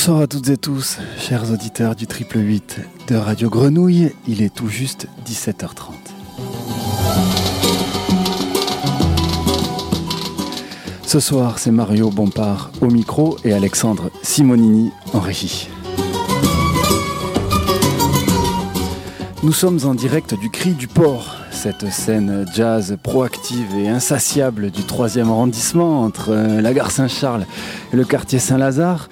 Bonsoir à toutes et tous, chers auditeurs du triple 8 de Radio Grenouille. Il est tout juste 17h30. Ce soir, c'est Mario Bompard au micro et Alexandre Simonini en régie. Nous sommes en direct du Cri du Port, cette scène jazz proactive et insatiable du 3e arrondissement entre la gare Saint-Charles et le quartier Saint-Lazare.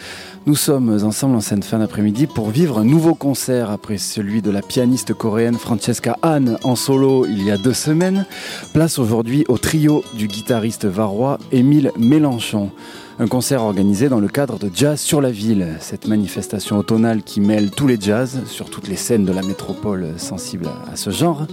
Nous sommes ensemble en scène fin d'après-midi pour vivre un nouveau concert après celui de la pianiste coréenne Francesca Han en solo il y a deux semaines. Place aujourd'hui au trio du guitariste varois Émile Mélenchon. Un concert organisé dans le cadre de Jazz sur la ville, cette manifestation automnale qui mêle tous les jazz sur toutes les scènes de la métropole sensibles à ce genre.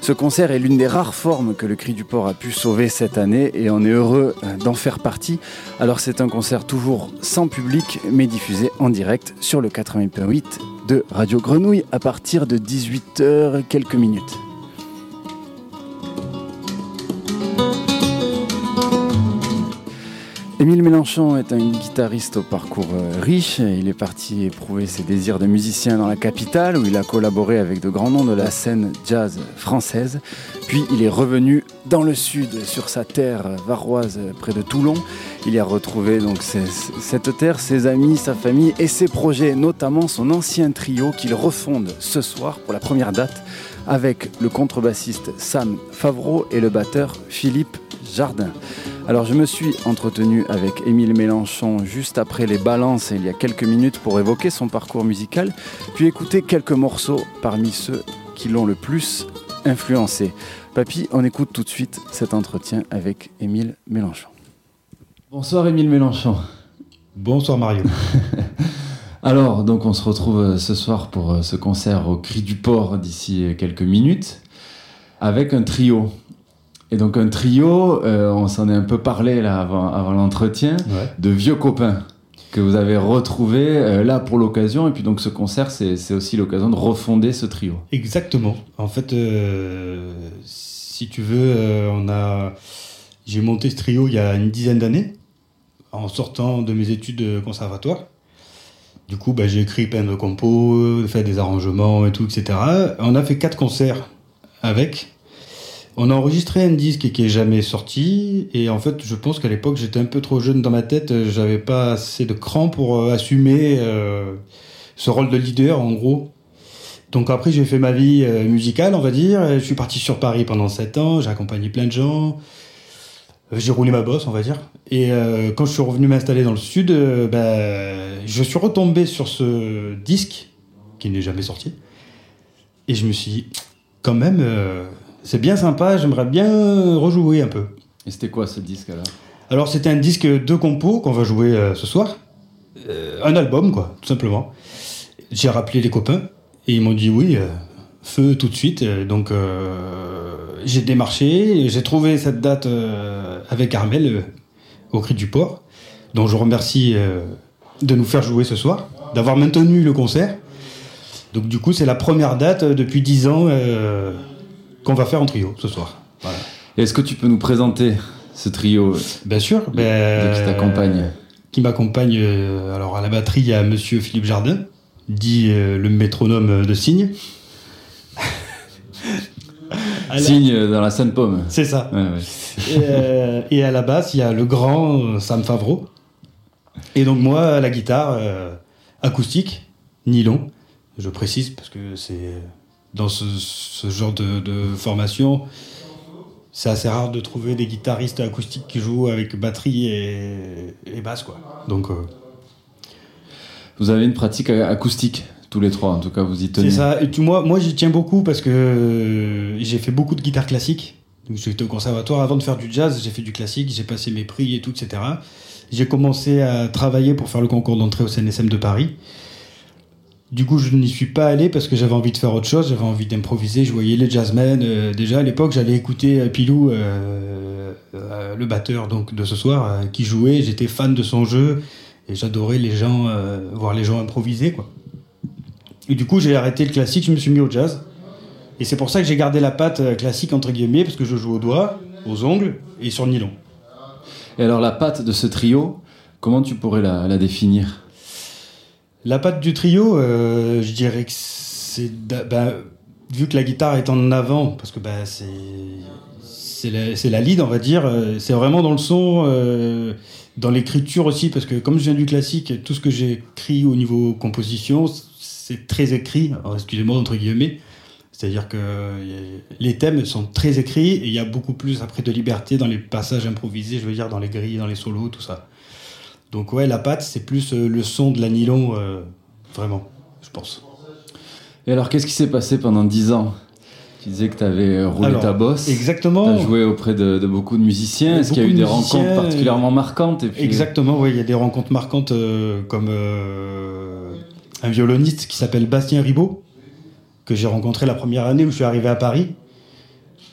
Ce concert est l'une des rares formes que le Cri du Port a pu sauver cette année et on est heureux d'en faire partie. Alors c'est un concert toujours sans public mais diffusé en direct sur le 88.8 de Radio Grenouille à partir de 18h quelques minutes. Émile Mélenchon est un guitariste au parcours euh, riche. Il est parti éprouver ses désirs de musicien dans la capitale où il a collaboré avec de grands noms de la scène jazz française. Puis il est revenu dans le sud, sur sa terre varoise près de Toulon. Il y a retrouvé donc cette terre, ses amis, sa famille et ses projets, notamment son ancien trio qu'il refonde ce soir pour la première date avec le contrebassiste Sam Favreau et le batteur Philippe Jardin. Alors je me suis entretenu avec Émile Mélenchon juste après les balances il y a quelques minutes pour évoquer son parcours musical, puis écouter quelques morceaux parmi ceux qui l'ont le plus influencé. Papy, on écoute tout de suite cet entretien avec Émile Mélenchon. Bonsoir Émile Mélenchon. Bonsoir Mario. Alors, donc on se retrouve ce soir pour ce concert au Cri du Port d'ici quelques minutes avec un trio. Et donc un trio, euh, on s'en est un peu parlé là avant, avant l'entretien, de vieux copains que vous avez retrouvés euh, là pour l'occasion. Et puis donc ce concert, c'est aussi l'occasion de refonder ce trio. Exactement. En fait, euh, si tu veux, on a, j'ai monté ce trio il y a une dizaine d'années, en sortant de mes études conservatoires. Du coup, bah, j'ai écrit plein de compos, fait des arrangements et tout, etc. On a fait quatre concerts avec. On a enregistré un disque qui est jamais sorti et en fait je pense qu'à l'époque j'étais un peu trop jeune dans ma tête, j'avais pas assez de cran pour euh, assumer euh, ce rôle de leader en gros. Donc après j'ai fait ma vie euh, musicale on va dire, je suis parti sur Paris pendant 7 ans, j'ai accompagné plein de gens, j'ai roulé ma bosse on va dire. Et quand je suis revenu m'installer dans le sud, ben, je suis retombé sur ce disque qui n'est jamais sorti et je me suis quand même c'est bien sympa, j'aimerais bien rejouer un peu. Et c'était quoi ce disque alors Alors c'était un disque de compos qu'on va jouer euh, ce soir. Euh, un album quoi, tout simplement. J'ai rappelé les copains et ils m'ont dit oui, euh, feu tout de suite. Donc j'ai démarché, j'ai trouvé cette date avec Armel au Cri du Port, dont je remercie de nous faire jouer ce soir, d'avoir maintenu le concert. Donc du coup c'est la première date depuis dix ans qu'on va faire en trio ce soir. Est-ce que tu peux nous présenter ce trio Bien sûr. qui ben, t'accompagne Qui m'accompagne. Euh, alors à la batterie, il y a Monsieur Philippe Jardin, dit euh, le métronome de Cygne. Cygne dans la Seine-Pomme. C'est ça. Euh, et, à la basse, il y a le grand Sam Favreau. Et donc moi, à la guitare acoustique, nylon. Je précise parce que c'est dans ce, genre de, formation, c'est assez rare de trouver des guitaristes acoustiques qui jouent avec batterie et, basse. Quoi. Donc, euh, Vous avez une pratique acoustique tous les trois, en tout cas, vous y tenez. C'est ça. Et tu, moi, moi j'y tiens beaucoup parce que j'ai fait beaucoup de guitare classique. J'étais au conservatoire avant de faire du jazz, j'ai fait du classique, j'ai passé mes prix et tout, etc. J'ai commencé à travailler pour faire le concours d'entrée au CNSM de Paris. Du coup, je n'y suis pas allé parce que j'avais envie de faire autre chose, j'avais envie d'improviser. Je voyais les jazzmen. euh, déjà à l'époque, j'allais écouter euh, Pilou, euh, le batteur donc de ce soir, qui jouait. J'étais fan de son jeu et j'adorais les gens, voir les gens improviser, quoi. Et du coup, j'ai arrêté le classique, je me suis mis au jazz. Et c'est pour ça que j'ai gardé la patte classique entre guillemets parce que je joue au doigt, aux ongles et sur le nylon. Et alors la patte de ce trio, comment tu pourrais la définir? La patte du trio, euh, je dirais que c'est. bah, vu que la guitare est en avant, parce que bah, c'est. C'est la, lead, on va dire. euh, C'est vraiment dans le son, euh, dans l'écriture aussi, parce que comme je viens du classique, tout ce que j'ai écrit au niveau composition, c'est très écrit. Excusez-moi, entre guillemets. C'est-à-dire que les thèmes sont très écrits et il y a beaucoup plus après de liberté dans les passages improvisés, je veux dire, dans les grilles, dans les solos, tout ça. Donc ouais, la patte, c'est plus euh, le son de la nylon, euh, vraiment, je pense. Et alors qu'est-ce qui s'est passé pendant 10 ans? Tu disais que tu avais roulé Alors, ta bosse. Tu Exactement. as joué auprès de, de beaucoup de musiciens. Est-ce qu'il y a eu des rencontres particulièrement marquantes et puis... Exactement, oui, il y a des rencontres marquantes euh, comme euh, un violoniste qui s'appelle Bastien Ribot, que j'ai rencontré la première année où je suis arrivé à Paris,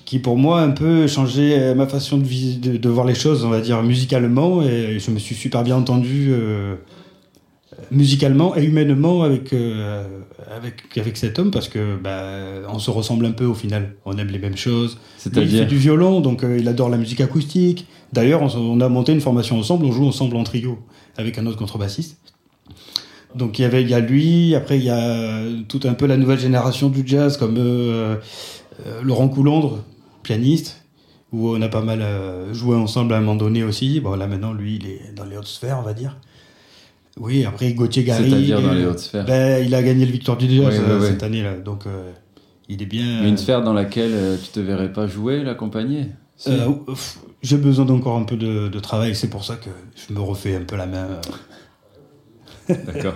qui pour moi a un peu changé euh, ma façon de, vis- de, de voir les choses, on va dire musicalement, et je me suis super bien entendu euh, musicalement et humainement avec, euh, avec, avec cet homme parce que bah, on se ressemble un peu au final, on aime les mêmes choses. Il fait du violon, donc euh, il adore la musique acoustique. D'ailleurs, on, a monté une formation ensemble, on joue ensemble en trio avec un autre contrebassiste. Donc il y avait, il y a lui, après il y a tout un peu la nouvelle génération du jazz comme Laurent Coulondre, pianiste, où on a pas mal euh, joué ensemble à un moment donné aussi. Bon là maintenant lui il est dans les hautes sphères on va dire. Oui, après Gauthier Garrigue. C'est-à-dire dans les hautes sphères. Ben, il a gagné le Victoire du Jazz euh, cette année-là, donc euh, il est bien. Mais une sphère dans laquelle euh, tu te verrais pas jouer, l'accompagner Si. Euh, J'ai besoin d'encore un peu de, de travail, c'est pour ça que je me refais un peu la main. euh. D'accord.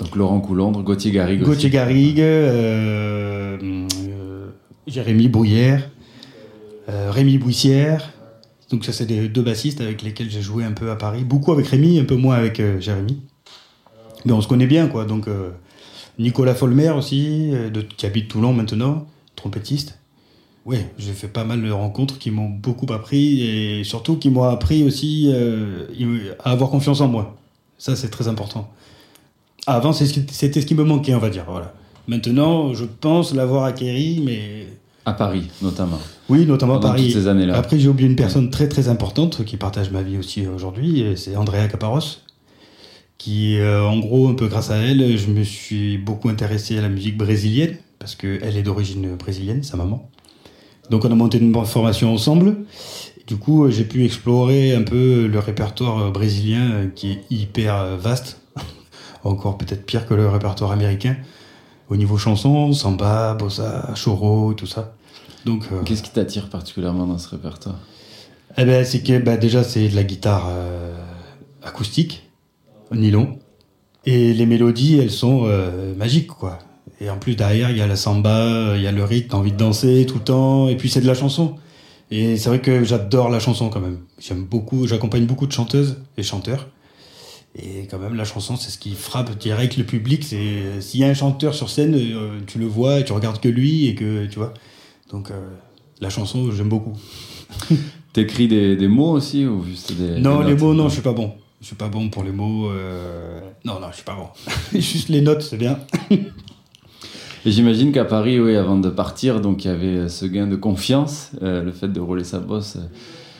Donc Laurent Coulondre, Gauthier Garrigue. Gauthier Garrigue, euh, euh, Jérémy Bruyère, euh, Rémi Bouissière. Donc ça c'est des deux bassistes avec lesquels j'ai joué un peu à Paris. Beaucoup avec Rémi, un peu moins avec euh, Jérémy. Mais on se connaît bien quoi. Donc euh, Nicolas Folmer aussi, euh, de, qui habite Toulon maintenant, trompettiste. Oui, j'ai fait pas mal de rencontres qui m'ont beaucoup appris et surtout qui m'ont appris aussi euh, à avoir confiance en moi. Ça, c'est très important. Avant, c'était ce qui me manquait, on va dire. Voilà. Maintenant, je pense l'avoir acquéri, mais À Paris, notamment. oui, notamment à Paris. toutes ces années-là. Après, j'ai oublié une personne très très importante qui partage ma vie aussi aujourd'hui, c'est Andrea Caparros, qui, euh, en gros, un peu grâce à elle, je me suis beaucoup intéressé à la musique brésilienne, parce qu'elle est d'origine brésilienne, sa maman. Donc on a monté une formation ensemble. Du coup, j'ai pu explorer un peu le répertoire brésilien qui est hyper vaste, encore peut-être pire que le répertoire américain, au niveau chanson, samba, bossa, choro, tout ça. Donc, euh, Qu'est-ce qui t'attire particulièrement dans ce répertoire? Eh ben, c'est que bah, déjà c'est de la guitare euh, acoustique, au nylon, et les mélodies elles sont euh, magiques quoi. Et en plus derrière il y a la samba, il y a le rythme, t'as envie de danser tout le temps, et puis c'est de la chanson. Et c'est vrai que j'adore la chanson quand même. J'aime beaucoup, j'accompagne beaucoup de chanteuses et chanteurs. Et quand même la chanson c'est ce qui frappe direct le public. C'est s'il y a un chanteur sur scène, euh, tu le vois, et tu regardes que lui et que tu vois. Donc euh, la chanson j'aime beaucoup. T'écris des, des mots aussi ou juste des. Non, des les mots, non, je suis pas bon. Je suis pas bon pour les mots. euh, Non, non, je suis pas bon. Juste les notes, c'est bien. Et j'imagine qu'à Paris, oui, avant de partir, donc il y avait ce gain de confiance, euh, le fait de rouler sa bosse.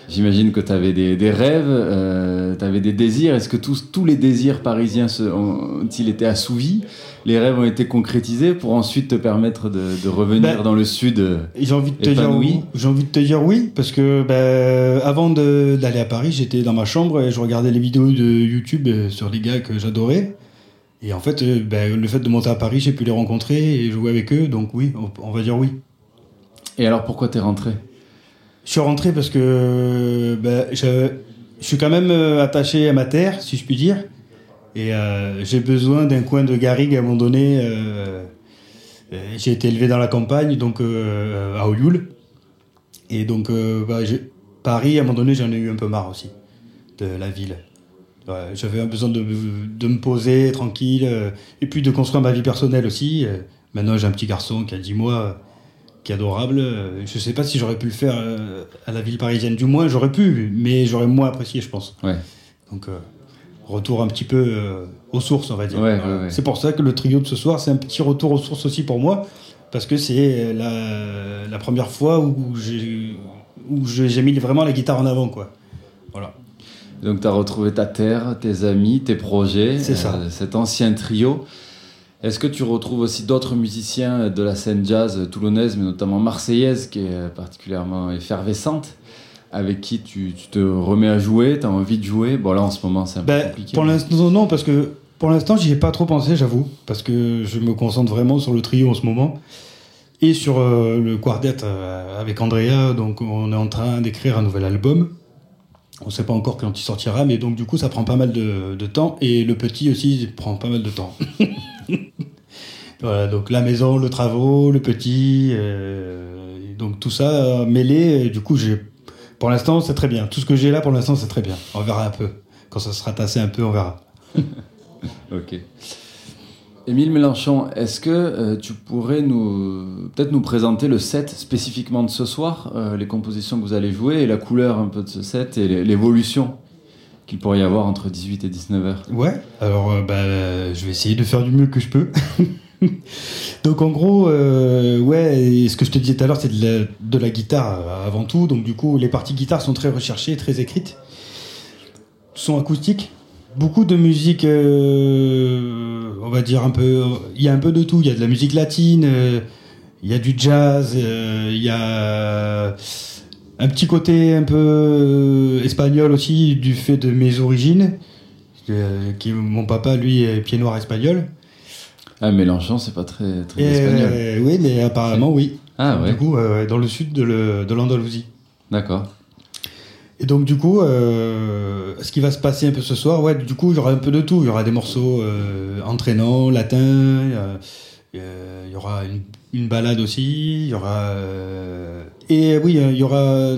Euh, J'imagine que tu avais des, des rêves, tu avais des désirs. Est-ce que tous, tous les désirs parisiens ont-ils été assouvis? Les rêves ont été concrétisés pour ensuite te permettre de, de revenir Ben, dans le sud euh, J'ai envie de te dire oui. J'ai envie de te dire oui parce que ben, avant d'aller à Paris, j'étais dans ma chambre et je regardais les vidéos de YouTube euh, sur les gars que j'adorais. Et en fait, euh, ben, le fait de monter à Paris, j'ai pu les rencontrer et jouer avec eux. Donc oui, on, on va dire oui. Et alors pourquoi t'es rentré? Je suis rentré parce que ben, je, suis quand même euh, attaché à ma terre, si je puis dire. Et euh, j'ai besoin d'un coin de garrigue à un moment donné. euh, j'ai été élevé dans la campagne, donc à Olioul. Et donc, j'ai- Paris, à un moment donné, j'en ai eu un peu marre aussi de la ville. J'avais besoin de, de, me poser tranquille et puis de construire ma vie personnelle aussi. Maintenant, j'ai un petit garçon qui a 10 mois qui est adorable. Je sais pas si j'aurais pu le faire à la ville parisienne. Du moins, j'aurais pu, mais j'aurais moins apprécié, je pense. Ouais. Donc, retour un petit peu aux sources, on va dire. c'est pour ça que le trio de ce soir, c'est un petit retour aux sources aussi pour moi, parce que c'est la, la, première fois où j'ai où j'ai mis vraiment la guitare en avant, quoi. Voilà. Donc tu as retrouvé ta terre, tes amis, tes projets, c'est ça. Euh, cet ancien trio. Est-ce que tu retrouves aussi d'autres musiciens de la scène jazz toulonnaise, mais notamment marseillaise, qui est particulièrement effervescente avec qui tu, te remets à jouer, tu as envie de jouer? Bon là en ce moment c'est un peu ben, compliqué. Pour l'instant non, parce que pour l'instant j'y ai pas trop pensé j'avoue, parce que je me concentre vraiment sur le trio en ce moment. Et sur euh, le quartet euh, avec Andrea, donc on est en train d'écrire un nouvel album. On ne sait pas encore quand il sortira, mais donc du coup ça prend pas mal de, temps. Et le petit aussi prend pas mal de temps. voilà, donc la maison, le travaux, le petit, euh, donc tout ça mêlé. du coup, j'ai, pour l'instant, c'est très bien. Tout ce que j'ai là, pour l'instant, c'est très bien. On verra un peu. Quand ça sera tassé un peu, on verra. ok. Émile Mélenchon, est-ce que euh, tu pourrais nous peut-être nous présenter le set spécifiquement de ce soir, euh, les compositions que vous allez jouer et la couleur un peu de ce set et l'évolution qu'il pourrait y avoir entre 18 et 19 heures? Ouais, alors euh, bah, je vais essayer de faire du mieux que je peux. donc en gros, ouais, ce que je te disais tout à l'heure, c'est de la, guitare avant tout. Donc du coup, les parties guitare sont très recherchées, très écrites. Son acoustique, beaucoup de musique, euh, on va dire un peu. Il y a un peu de tout. Il y a de la musique latine, euh, il y a du jazz, euh, il y a un petit côté un peu espagnol aussi du fait de mes origines. Qui, mon papa, lui, est pied noir espagnol. Ah, Mélenchon, c'est pas très, très espagnol. oui, mais apparemment, oui. Ah, ouais. Du coup, dans le sud de l'Andalousie. D'accord. Et donc du coup, euh, ce qui va se passer un peu ce soir, ouais, du coup, il y aura un peu de tout. Il y aura des morceaux euh, entraînants, latins. Il y, aura une, une, balade aussi. Il y aura euh, et oui, il y aura.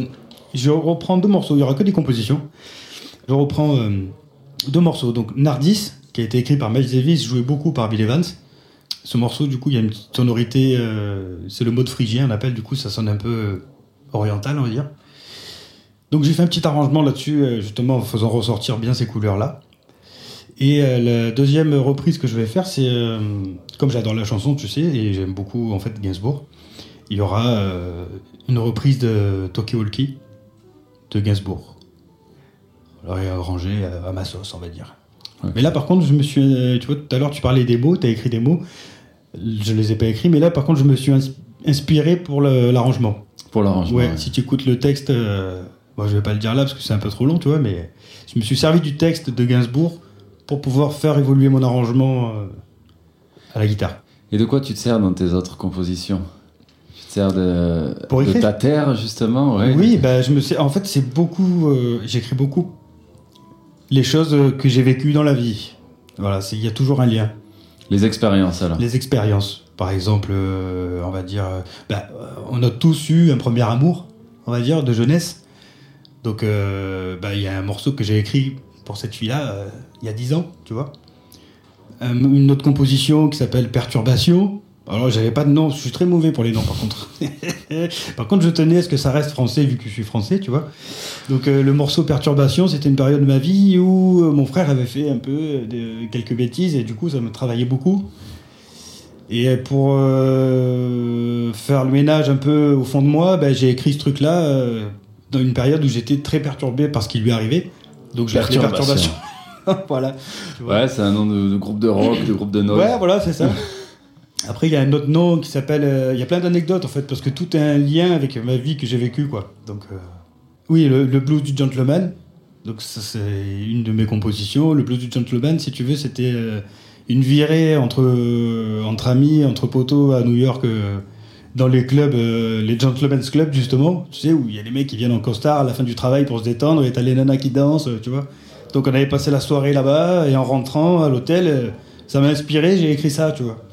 Je reprends deux morceaux. Il y aura que des compositions. Je reprends euh, deux morceaux. Donc Nardis, qui a été écrit par Miles Davis, joué beaucoup par Bill Evans. Ce morceau, du coup, il y a une petite sonorité. c'est le mode phrygien, on appelle. Du coup, ça sonne un peu oriental, on va dire. Donc j'ai fait un petit arrangement là-dessus, euh, justement en faisant ressortir bien ces couleurs-là. Et euh, la deuxième reprise que je vais faire, c'est euh, comme j'adore la chanson, tu sais, et j'aime beaucoup en fait Gainsbourg. Il y aura une reprise de Tokyo Walkie de Gainsbourg. Alors arrangé à, ma sauce, on va dire. Mais là, par contre, je me suis, tu vois, tout à l'heure tu parlais des mots, tu as écrit des mots. Je les ai pas écrits, mais là, par contre, je me suis inspiré pour l'arrangement. Pour l'arrangement. Ouais, si tu écoutes le texte. Moi, je vais pas le dire là parce que c'est un peu trop long, tu vois, mais je me suis servi du texte de Gainsbourg pour pouvoir faire évoluer mon arrangement euh, à la guitare. Et de quoi tu te sers dans tes autres compositions? Tu te sers de, de ta terre, justement Oui, bah, je me sais, en fait, c'est beaucoup. Euh, j'écris beaucoup les choses que j'ai vécues dans la vie. Voilà, il y a toujours un lien. Les expériences, alors Les expériences. Par exemple, euh, on va dire. Bah, on a tous eu un premier amour, on va dire, de jeunesse. Donc, euh, bah, il y a un morceau que j'ai écrit pour cette fille-là euh, il y a 10 ans, tu vois. une autre composition qui s'appelle Perturbation. Alors, j'avais pas de nom, je suis très mauvais pour les noms par contre. par contre, je tenais à ce que ça reste français vu que je suis français, tu vois. Donc, euh, le morceau Perturbation, c'était une période de ma vie où mon frère avait fait un peu de, quelques bêtises et du coup, ça me travaillait beaucoup. Et pour faire le ménage un peu au fond de moi, bah, j'ai écrit ce truc-là dans une période où j'étais très perturbé par ce qui lui arrivait. Donc je l'ai perturbation. voilà. Ouais, c'est un nom de, groupe de rock, de groupe de notes. Ouais, voilà, c'est ça. Après, il y a un autre nom qui s'appelle. Euh, il y a plein d'anecdotes en fait, parce que tout est un lien avec ma vie que j'ai vécue, quoi. Donc, euh, oui, le, blues du gentleman. Donc, ça, c'est une de mes compositions. Le blues du gentleman, si tu veux, c'était euh, une virée entre, entre amis, entre poteaux à New York dans les clubs, les gentlemen's clubs justement, tu sais, où il y a les mecs qui viennent en costard à la fin du travail pour se détendre et t'as les nanas qui dansent, tu vois. Donc on avait passé la soirée là-bas et en rentrant à l'hôtel, ça m'a inspiré, j'ai écrit ça, tu vois.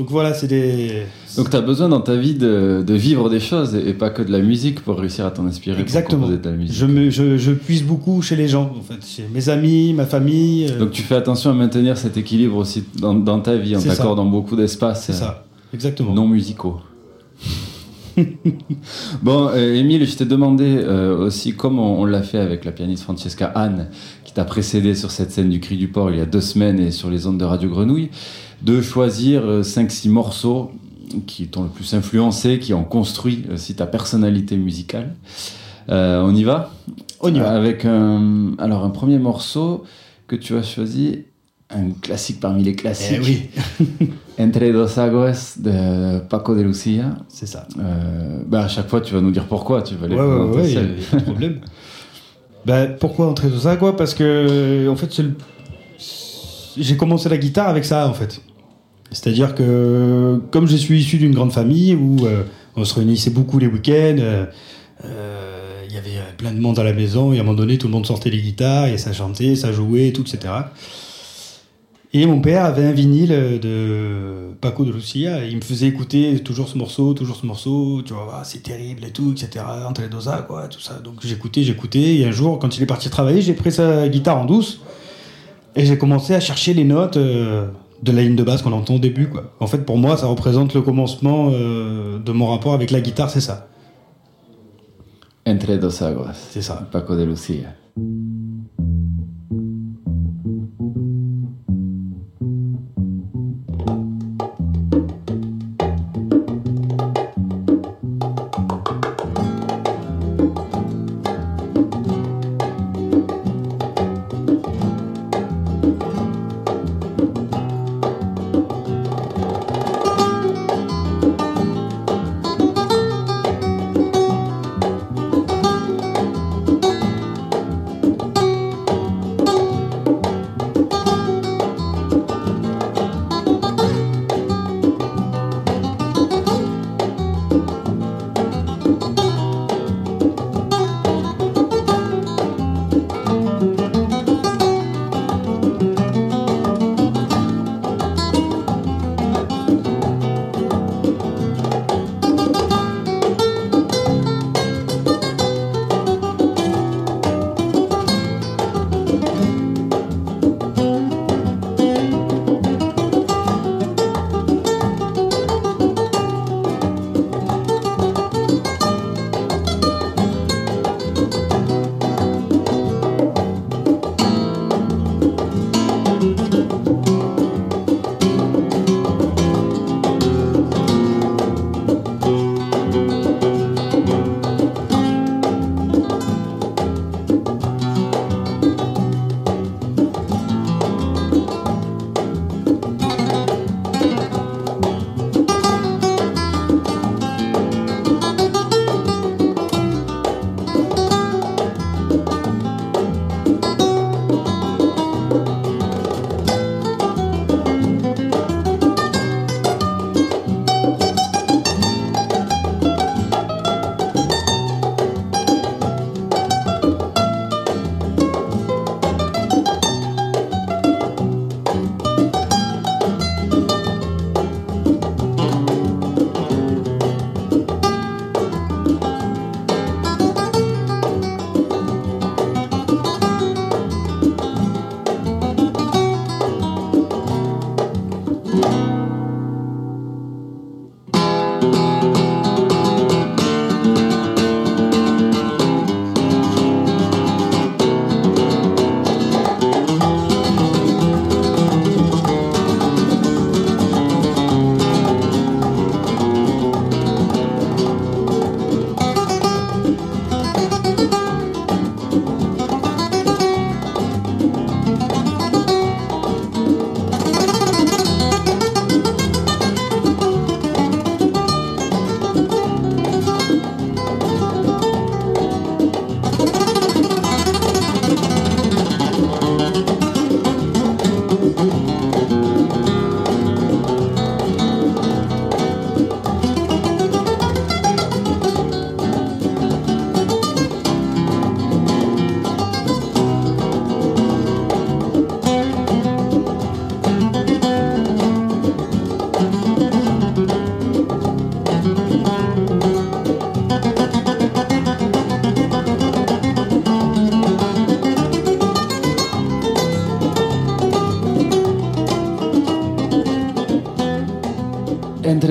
Donc voilà, c'est des. Donc tu as besoin dans ta vie de, de, vivre des choses et pas que de la musique pour réussir à t'en inspirer. Exactement. Pour de la musique. Je, me, je, je, puise beaucoup chez les gens, en fait, chez mes amis, ma famille. Euh. Donc tu fais attention à maintenir cet équilibre aussi dans, dans ta vie en t'accordant beaucoup d'espace. C'est ça, exactement. Non musicaux. bon, euh, Émile, je t'ai demandé euh, aussi, comme on, l'a fait avec la pianiste Francesca Anne, qui t'a précédé sur cette scène du Cri du Port il y a deux semaines et sur les ondes de Radio Grenouille, de choisir 5-6 euh, morceaux qui t'ont le plus influencé, qui ont construit aussi ta personnalité musicale. on y va? On y va. Avec un, alors un premier morceau que tu as choisi, un classique parmi les classiques. Eh oui. Entre dos aguas de Paco de Lucia. C'est ça. Euh, bah à chaque fois, tu vas nous dire pourquoi. Tu vas les ouais, ouais, ouais, y a pas de problème. bah, pourquoi Entre dos aguas? Parce que, en fait, le... j'ai commencé la guitare avec ça, en fait. C'est-à-dire que, comme je suis issu d'une grande famille où euh, on se réunissait beaucoup les week-ends, euh, euh, il y avait plein de monde à la maison, et à un moment donné, tout le monde sortait les guitares, et ça chantait, ça jouait, tout, etc. Et mon père avait un vinyle de Paco de Lucia, et il me faisait écouter toujours ce morceau, toujours ce morceau, tu vois, ah, c'est terrible et tout, etc. Entre les dosas, quoi, tout ça. Donc j'écoutais, j'écoutais, et un jour, quand il est parti travailler, j'ai pris sa guitare en douce, et j'ai commencé à chercher les notes de la ligne de basse qu'on entend au début, quoi. En fait, pour moi, ça représente le commencement euh, de mon rapport avec la guitare, c'est ça. Entre dos aguas. C'est ça. Paco de Lucia.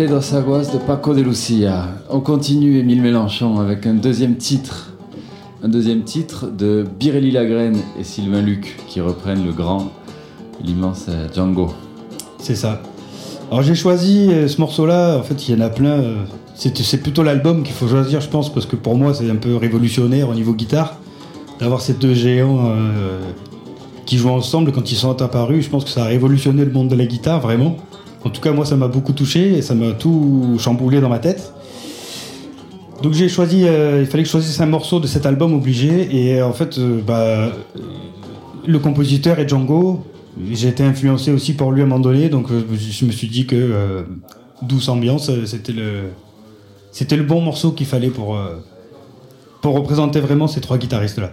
Dos Aguas de Paco de Lucia. On continue Émile Mélenchon avec un deuxième titre. Un deuxième titre de Birelli Lagraine et Sylvain Luc qui reprennent le grand, l'immense euh, Django. C'est ça. Alors j'ai choisi euh, ce morceau-là, en fait il y en a plein. euh, C'est plutôt l'album qu'il faut choisir, je pense, parce que pour moi c'est un peu révolutionnaire au niveau guitare d'avoir ces deux géants qui jouent ensemble quand ils sont apparus. Je pense que ça a révolutionné le monde de la guitare, vraiment. En tout cas, moi ça m'a beaucoup touché et ça m'a tout chamboulé dans ma tête. Donc j'ai choisi, euh, il fallait que je choisisse un morceau de cet album obligé et euh, en fait, euh, bah, le compositeur est Django. J'ai été influencé aussi par lui à un moment donné, donc je me suis dit que douce ambiance, c'était le, bon morceau qu'il fallait pour, pour représenter vraiment ces trois guitaristes là.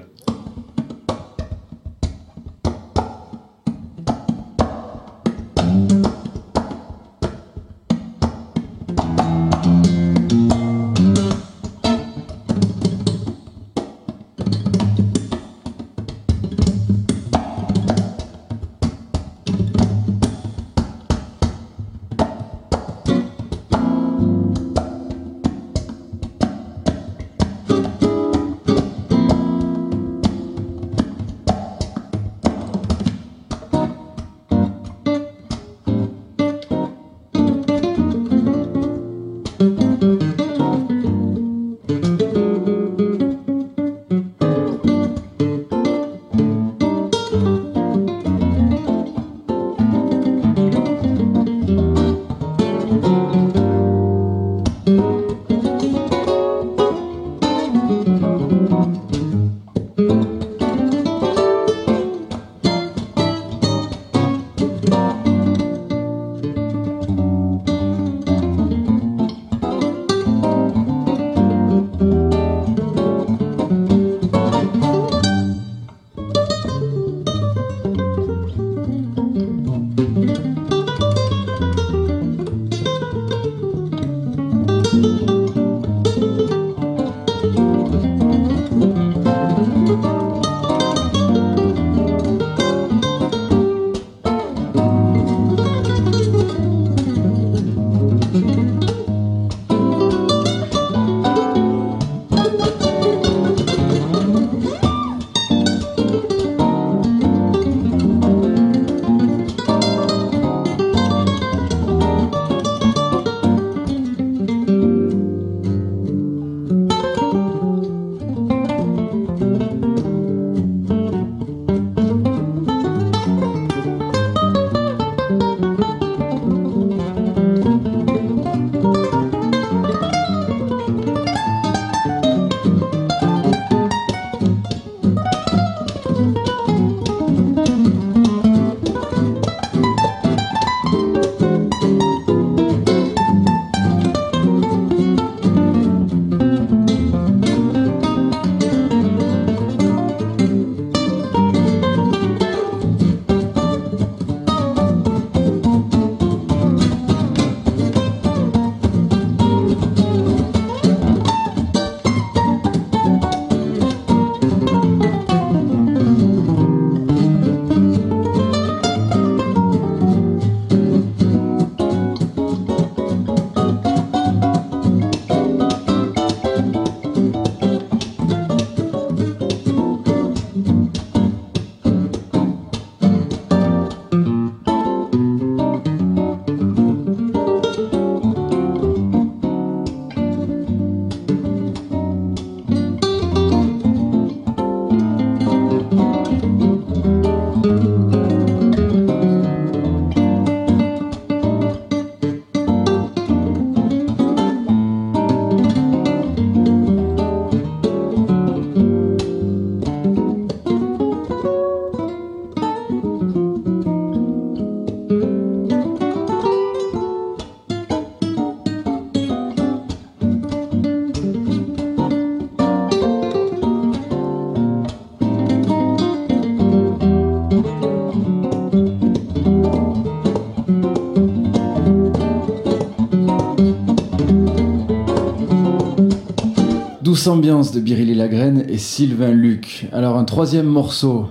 Ambiance de Birilly Lagraine et Sylvain Luc. Alors un troisième morceau,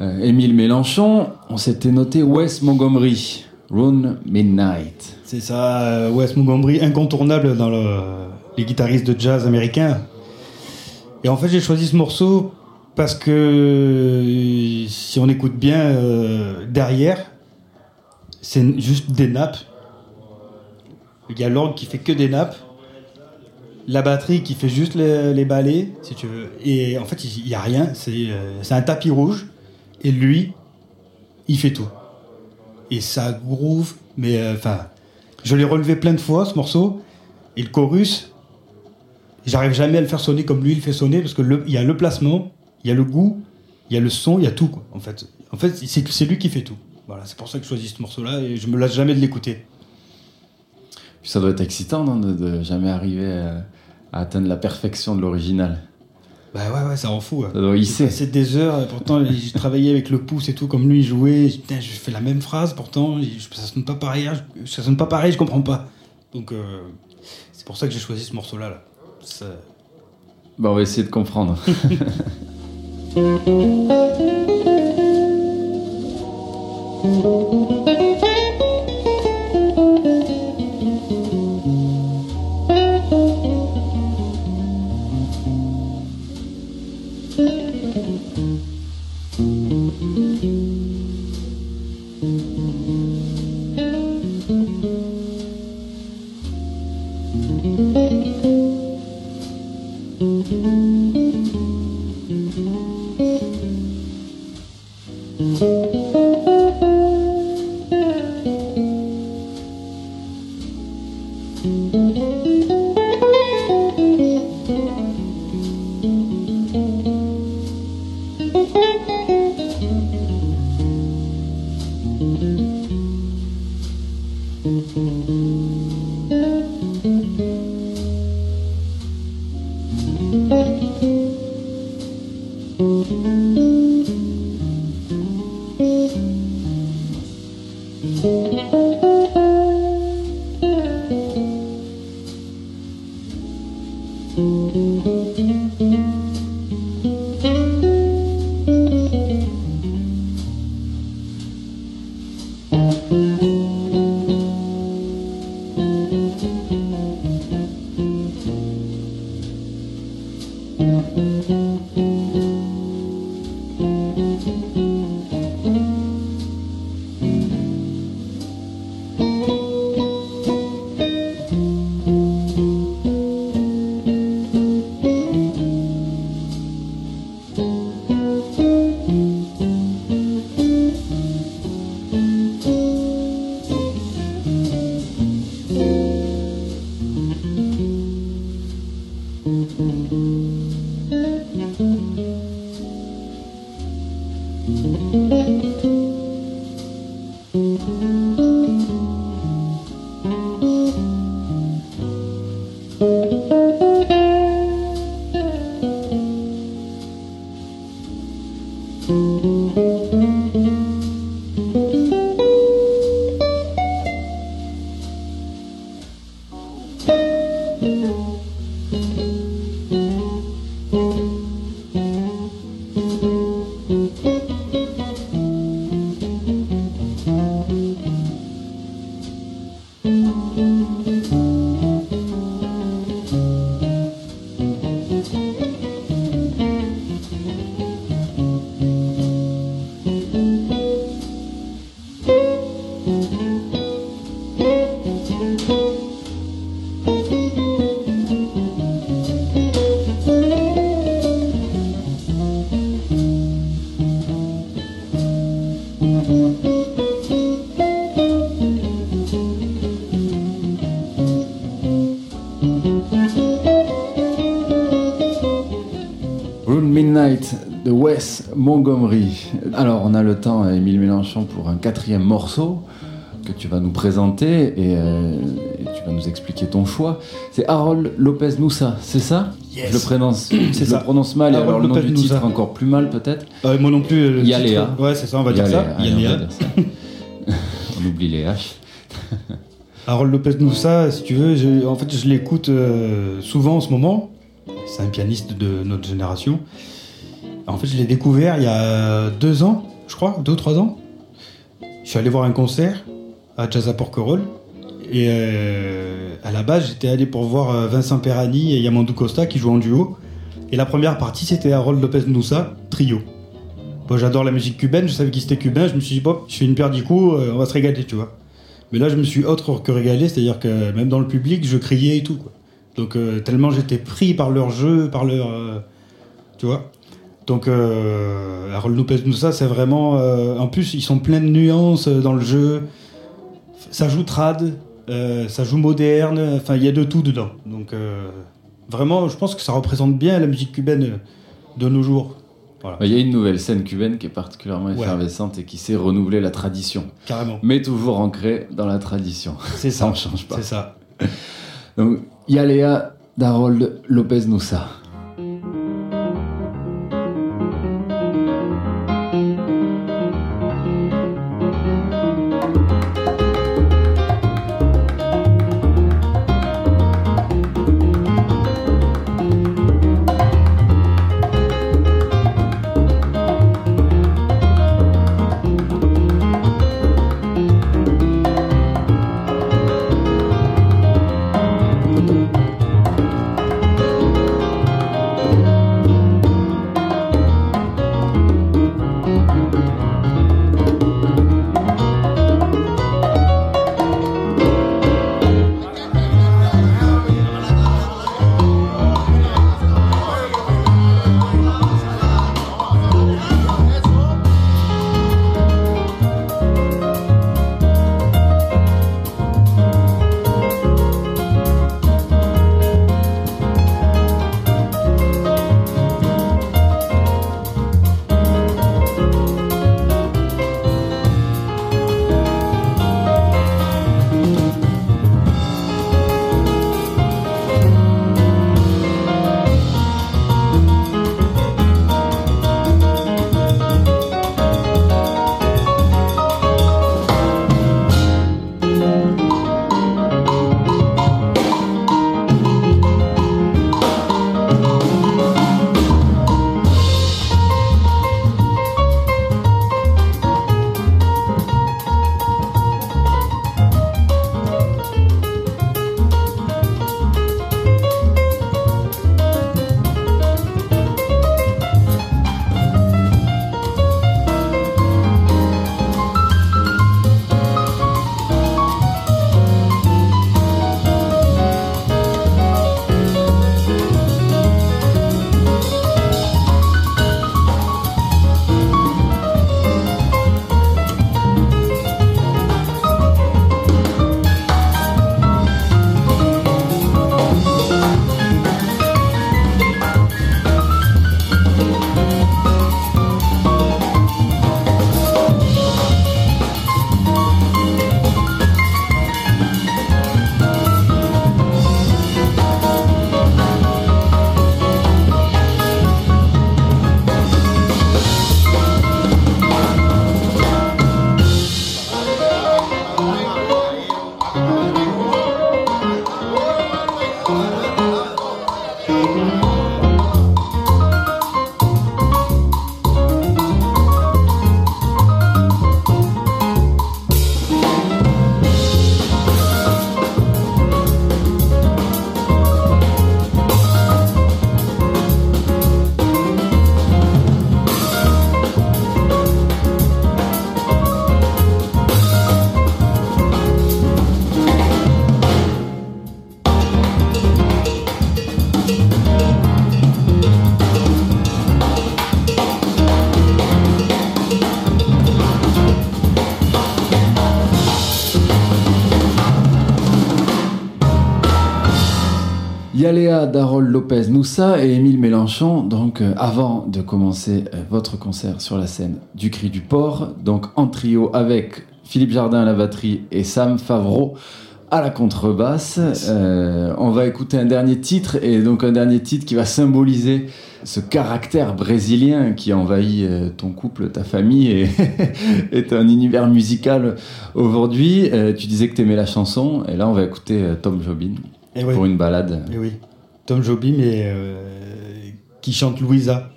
euh, Émile Mélenchon, on s'était noté Wes Montgomery. Rune Midnight. C'est ça, euh, Wes Montgomery, incontournable dans le- les guitaristes de jazz américains. Et en fait, j'ai choisi ce morceau parce que si on écoute bien euh, derrière, c'est juste des nappes. Il y a l'orgue qui fait que des nappes. La batterie qui fait juste les, ballets, si tu veux. Et en fait, il n'y a rien. C'est euh, c'est un tapis rouge. Et lui, il fait tout. Et ça groove. Mais euh, enfin, je l'ai relevé plein de fois, ce morceau. Et le chorus, j'arrive jamais à le faire sonner comme lui il fait sonner. Parce qu'il y a le placement, il y a le goût, il y a le son, il y a tout. Quoi, en fait, en fait c'est lui qui fait tout. Voilà, c'est pour ça que je choisis ce morceau-là. Et je me lasse jamais de l'écouter. Ça doit être excitant non, de, de jamais arriver à, à atteindre la perfection de l'original. Bah ouais, ouais, ça rend fou. hein. Ça doit hisser. passé des heures, et pourtant j'ai travaillé avec le pouce et tout, comme lui il jouait. Je, putain, je fais la même phrase, pourtant ça sonne pas pareil, hein, je- ça sonne pas pareil, je comprends pas. Donc euh, c'est pour ça que j'ai choisi ce morceau-là. Là. Ça- Bah, on va essayer de comprendre. Montgomery. Alors, on a le temps, Émile Mélenchon, pour un quatrième morceau que tu vas nous présenter et, euh, et tu vas nous expliquer ton choix. C'est Harold Lopez Noussa, c'est ça? Yes. Je le prononce, je ça. le prononce mal, et alors le nom du titre encore plus mal peut-être? Euh, moi non plus. le Yaléa. titre- Ouais, c'est ça, on va dire Yaléa, ça. on Yaléa. dire ça. on oublie les H. Harold Lopez Noussa, si tu veux, je- en fait, je l'écoute euh, souvent en ce moment. C'est un pianiste de notre génération. En fait, je l'ai découvert il y a deux ans, je crois, deux ou trois ans. Je suis allé voir un concert à Jazz à Porquerolles. Et euh, à la base, j'étais allé pour voir euh, Vincent Perani et Yamandou Costa qui jouent en duo. Et la première partie, c'était Harold Lopez Noussa, trio. Bon, j'adore la musique cubaine, je savais qu'il était cubain, je me suis dit, je fais une paire du coup, euh, on va se régaler, tu vois. Mais là, je me suis autre que régalé, c'est-à-dire que même dans le public, je criais et tout. Donc, tellement j'étais pris par leur jeu, par leur. tu vois Donc, euh, Harold Lopez Noussa, c'est vraiment. euh, en plus, ils sont pleins de nuances euh, dans le jeu. Ça joue trad, euh, ça joue moderne, enfin, il y a de tout dedans. Donc, vraiment, je pense que ça représente bien la musique cubaine de nos jours. Voilà, Il y a une nouvelle scène cubaine qui est particulièrement Ouais. effervescente et qui sait renouveler la tradition, carrément. mais toujours ancrée dans la tradition. C'est Ça ça. ne change pas. C'est ça. Donc, Yalea d'Harold Lopez Noussa. Yaléa Darol Lopez Noussa et Émile Mélenchon, donc euh, avant de commencer euh, votre concert sur la scène du Cri du Port, donc en trio avec Philippe Jardin à la batterie et Sam Favreau à la contrebasse. Euh, on va écouter un dernier titre et donc un dernier titre qui va symboliser ce caractère brésilien qui envahit ton couple, ta famille et est un univers musical aujourd'hui. Tu disais que tu aimais la chanson et là on va écouter Tom Jobin Et oui. pour une balade. Et oui. Tom Jobim et, euh, qui chante Louisa.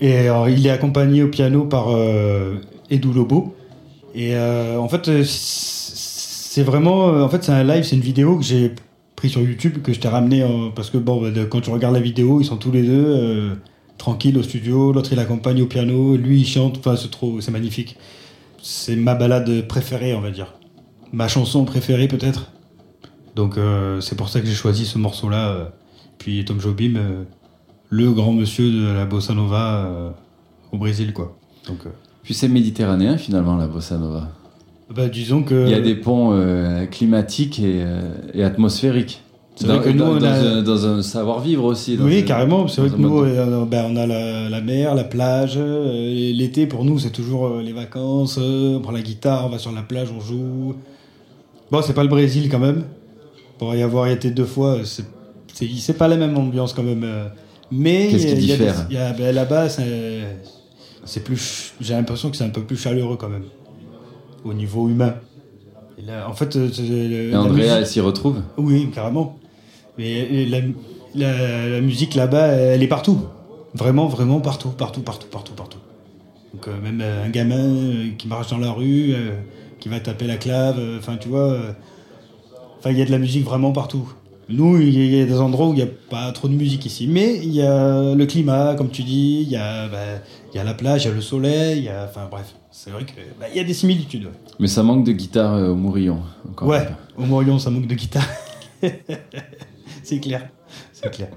Et alors, il est accompagné au piano par euh, Edu Lobo. Et euh, en fait, euh, C'est vraiment, en fait, c'est un live, c'est une vidéo que j'ai pris sur YouTube que je t'ai ramené parce que bon, bah, quand tu regardes la vidéo, ils sont tous les deux tranquilles au studio. L'autre il accompagne au piano, lui il chante. Enfin, c'est trop, c'est magnifique. C'est ma balade préférée, on va dire. Ma chanson préférée peut-être. Donc euh, c'est pour ça que j'ai choisi ce morceau-là. euh. Puis Tom Jobim, euh, le grand monsieur de la bossa nova au Brésil, quoi. Donc, Puis c'est méditerranéen finalement la bossa nova. bah, disons que. Il y a des ponts euh, climatiques et, euh, et atmosphériques. C'est vrai que nous, dans, on dans a- un, dans un savoir-vivre aussi. dans Oui, carrément. C'est vrai que nous, ben, on a la, la mer, la plage. euh, L'été, pour nous, c'est toujours les vacances. on prend la guitare, on va sur la plage, on joue. Bon, c'est pas le Brésil quand même. Pour y avoir été deux fois, c'est c'est pas la même ambiance quand même. euh. Mais Qu'est-ce qui diffère ben, Là-bas, c'est plus. J'ai l'impression que c'est un peu plus chaleureux quand même. Au niveau humain. Et là, en fait, euh, Et Andrea, s'y retrouve? Oui, carrément. Mais la, la- la musique là-bas, elle est partout. Vraiment, vraiment partout, partout, partout, partout, partout. Donc euh, même euh, un gamin euh, qui marche dans la rue, qui va taper la clave, enfin tu vois, enfin il y a de la musique vraiment partout. Nous, il y a- il y a des endroits où il n'y a pas trop de musique ici, mais il y a le climat, comme tu dis, il y a, bah, y a la plage, il y a le soleil, il y a, enfin bref, c'est vrai que bah, il y a des similitudes. ouais. Mais ça manque de guitare euh, au Mourillon. encore Ouais, au Morillon, ça manque de guitare. c'est clair, c'est clair.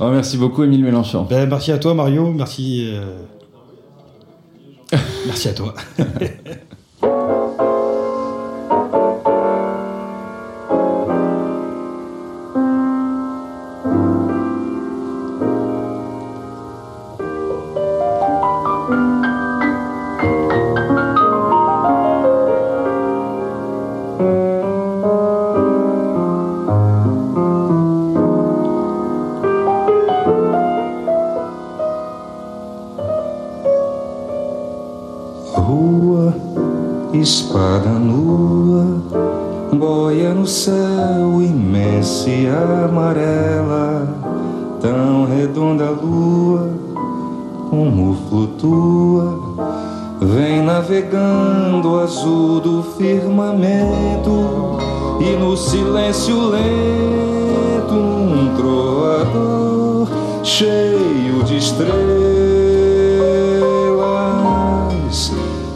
Oh, merci beaucoup, Émile Mélenchon. Ben, merci à toi, Mario. Merci. euh, merci à toi.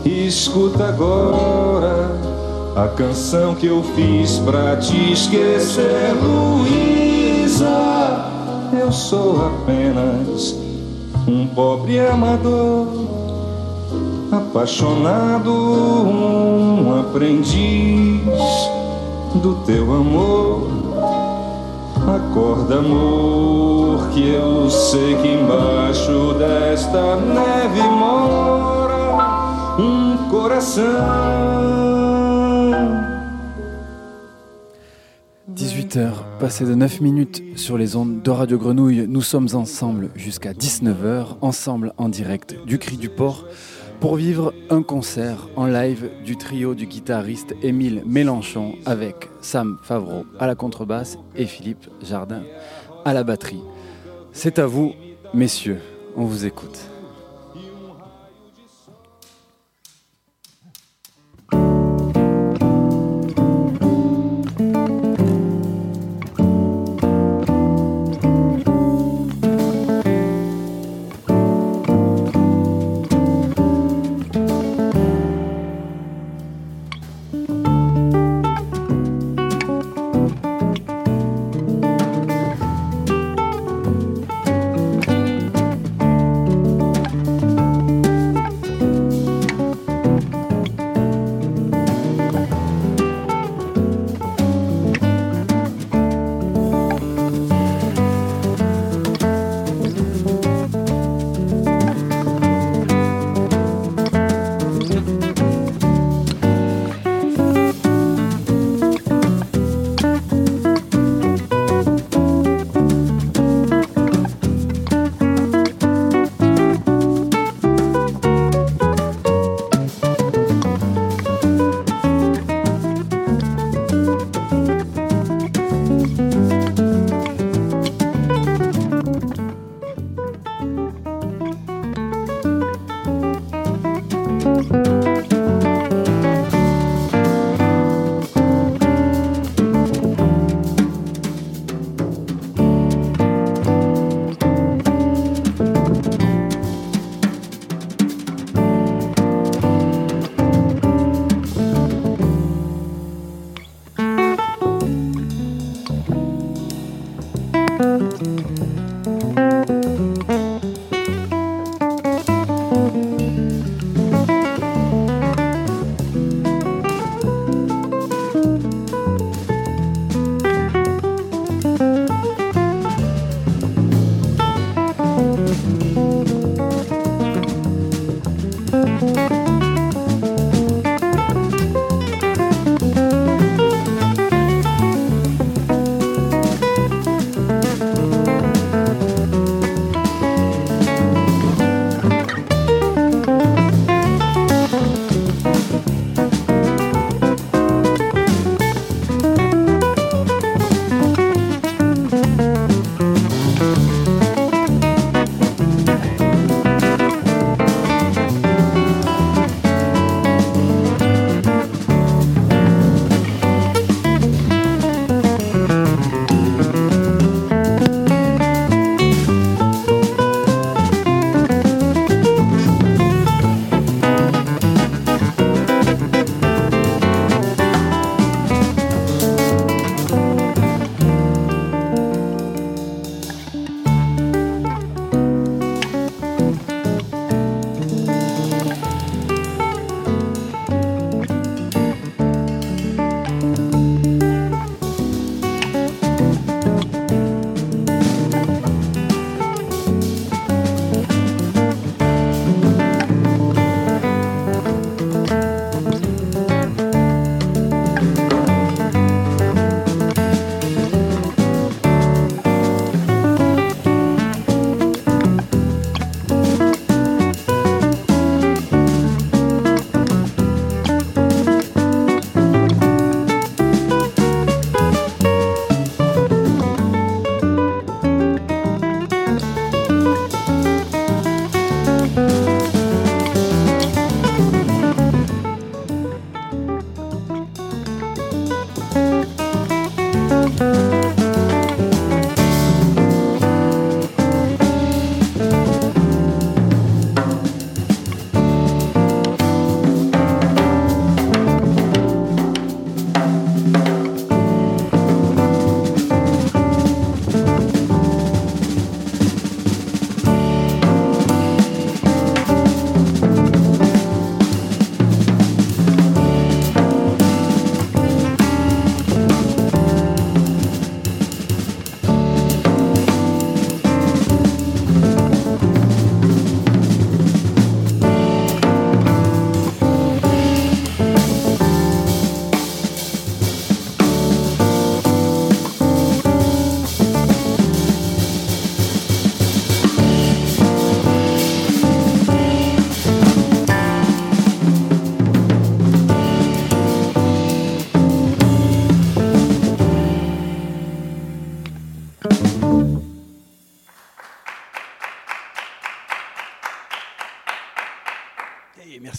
Escuta agora a canção que eu fiz pra te esquecer, Luísa. Eu sou apenas um pobre amador, apaixonado, um aprendiz do teu amor. Acorda, amor, que eu sei que embaixo desta neve mora coração. 18h, passé de 9 minutes sur les ondes de Radio Grenouille. Nous sommes ensemble jusqu'à 19h, ensemble en direct du Cri du Port, pour vivre un concert en live du trio du guitariste Émile Mélenchon avec Sam Favreau à la contrebasse et Philippe Jardin à la batterie. C'est à vous, messieurs, on vous écoute.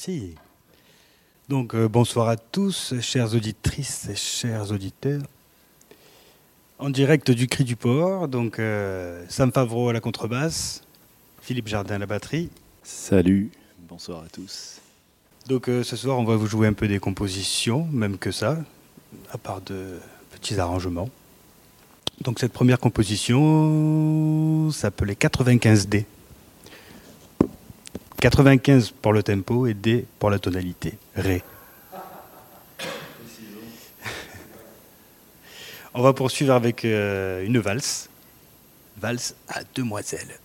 Merci. Donc euh, bonsoir à tous, chères auditrices et chers auditeurs. En direct du Cri du Port, donc euh, Sam Favreau à la contrebasse, Philippe Jardin à la batterie. Salut, bonsoir à tous. Donc euh, ce soir, on va vous jouer un peu des compositions, même que ça, à part de petits arrangements. Donc cette première composition s'appelait 95D. 95 pour le tempo et D pour la tonalité. Ré. On va poursuivre avec euh, une valse. Valse à demoiselles.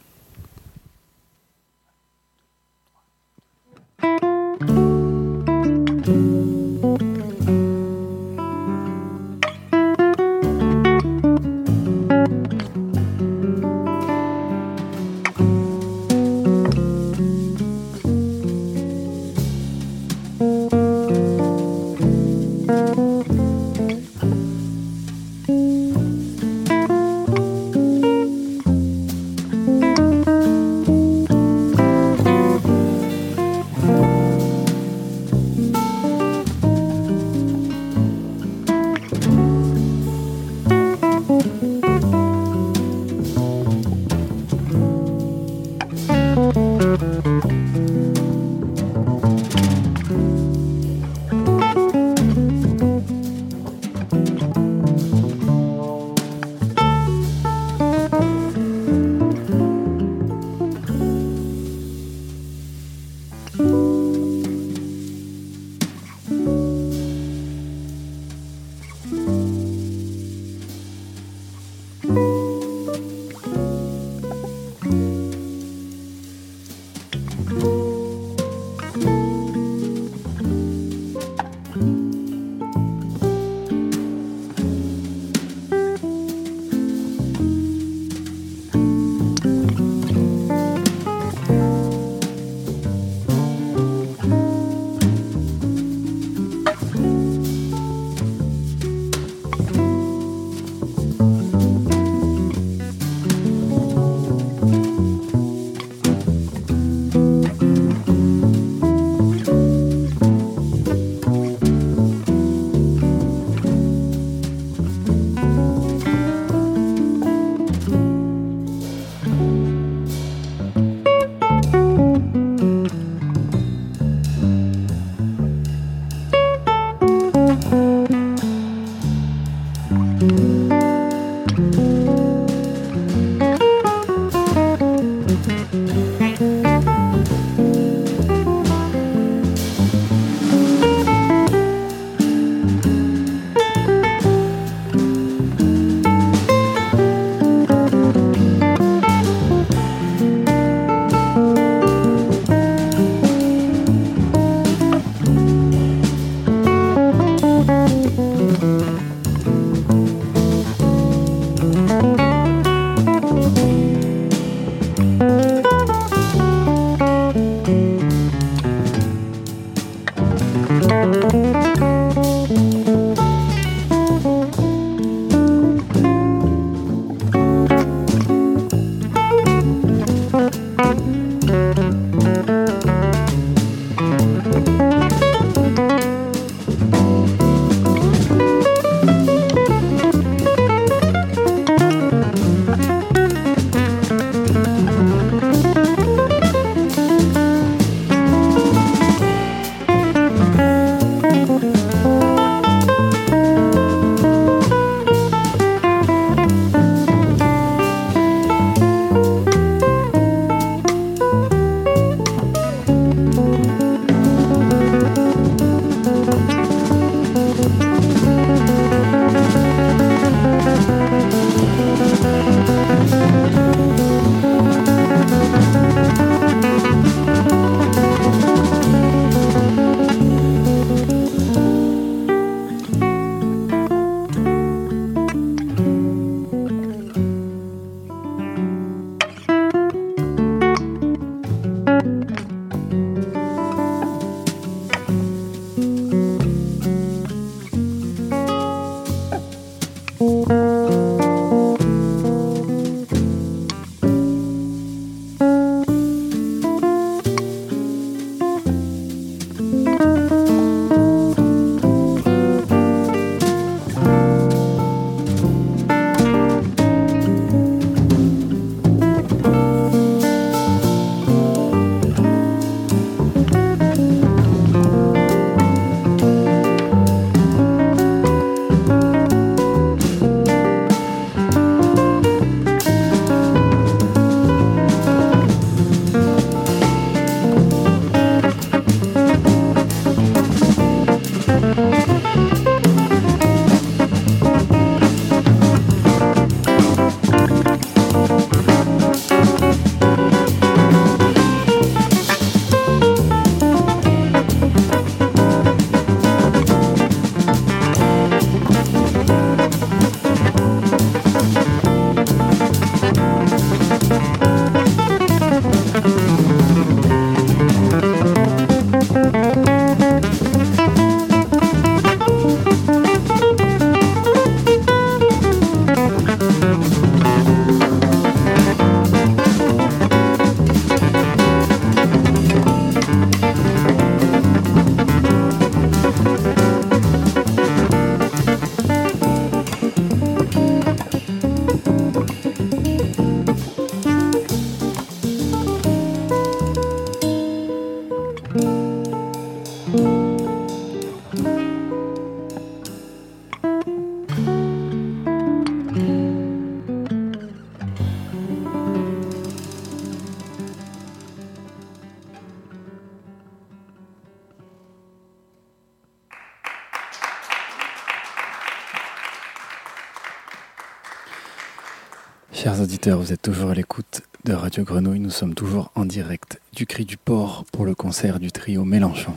Auditeurs, vous êtes toujours à l'écoute de Radio Grenouille. Nous sommes toujours en direct du Cri du Port pour le concert du trio Mélenchon.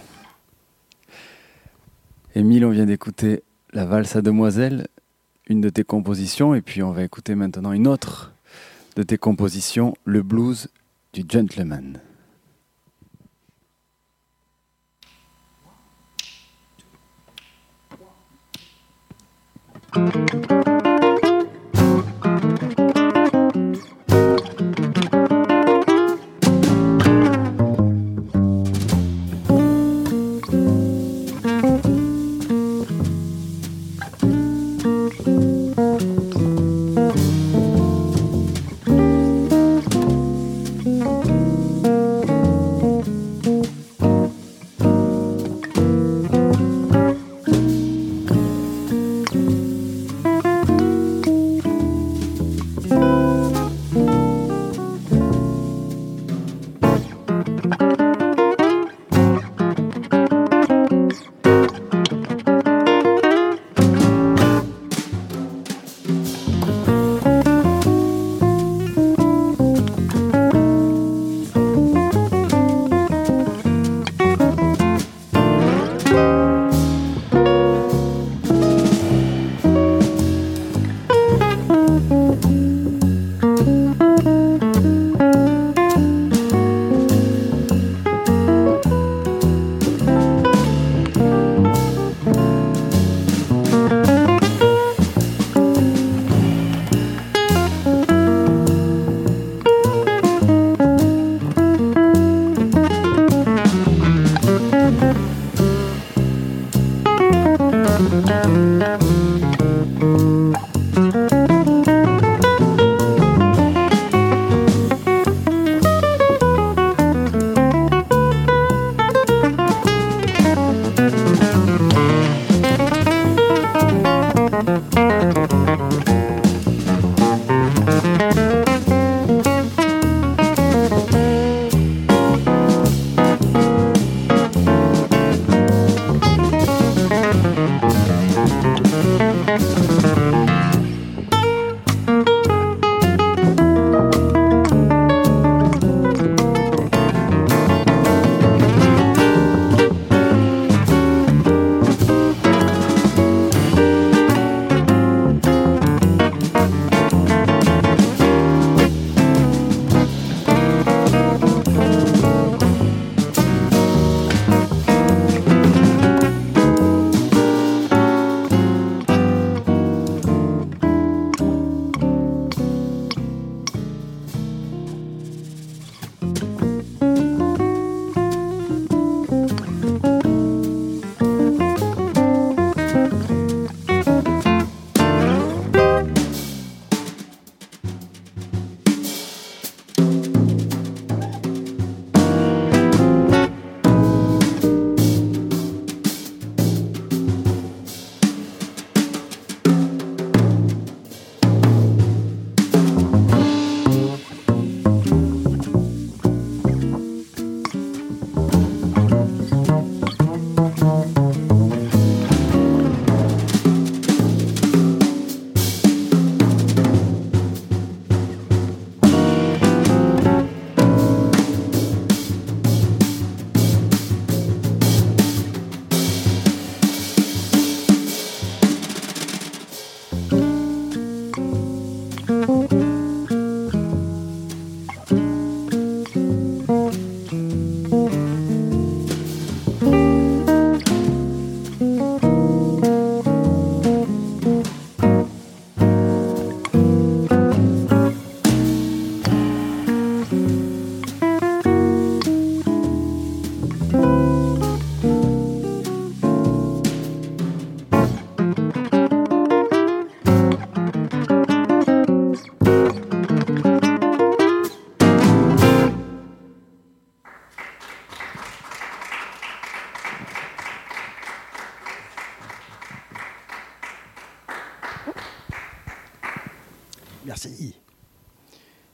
Émile, on vient d'écouter La valse à demoiselle, une de tes compositions, et puis on va écouter maintenant une autre de tes compositions, le blues du gentleman.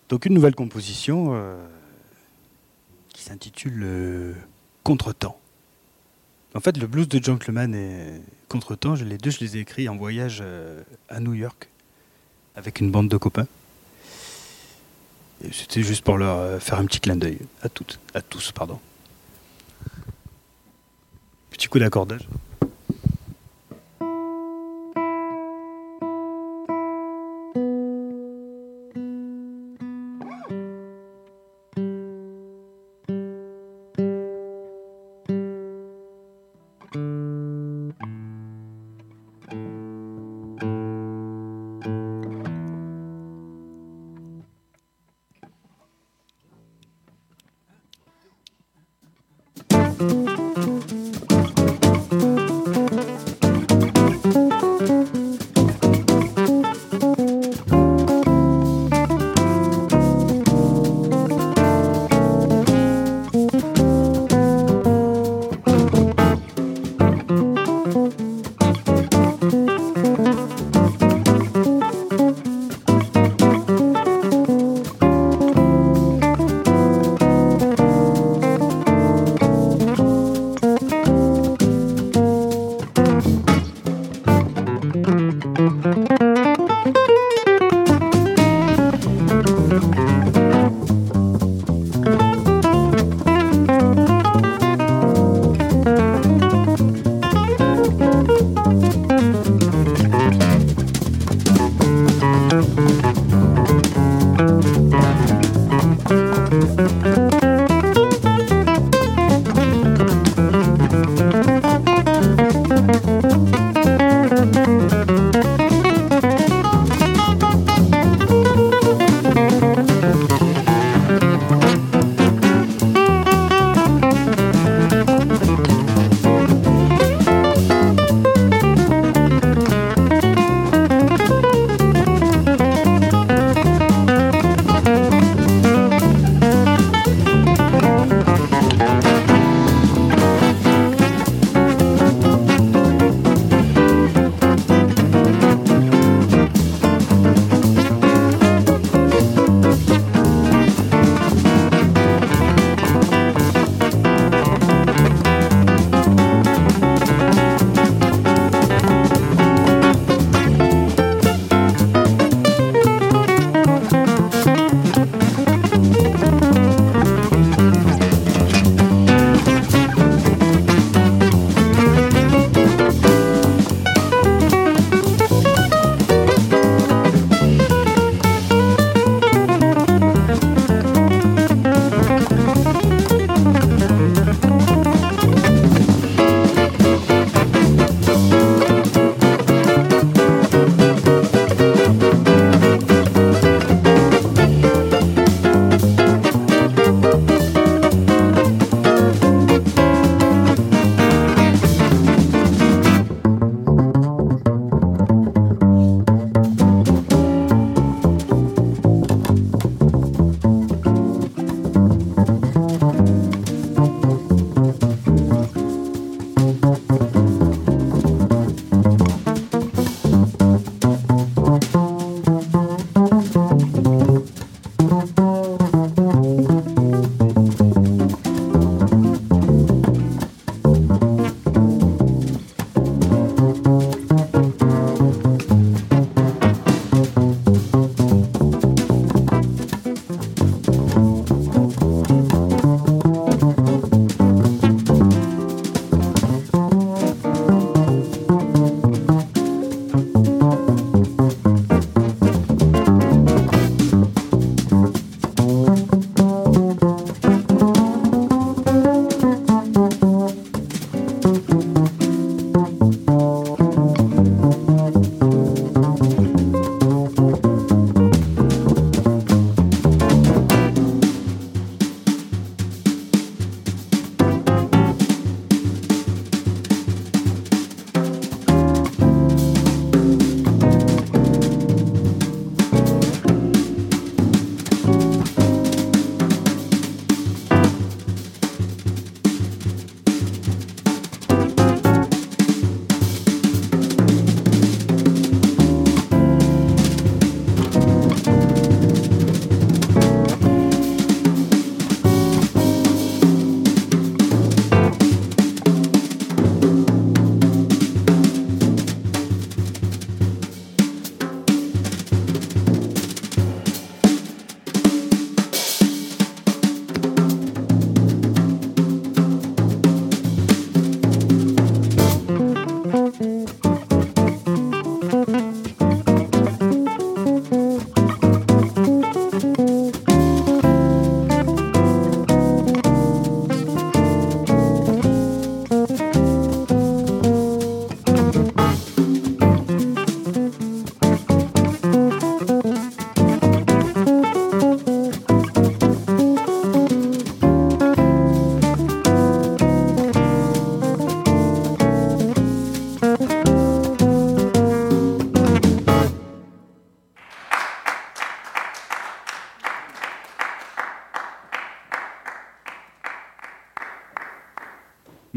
Donc une nouvelle composition euh, qui s'intitule euh, Contretemps. En fait, le blues de Gentleman et Contretemps, les deux, je les ai écrits en voyage euh, à New York avec une bande de copains. C'était juste pour leur euh, faire un petit clin d'œil à toutes, à tous, pardon. Petit coup d'accordage.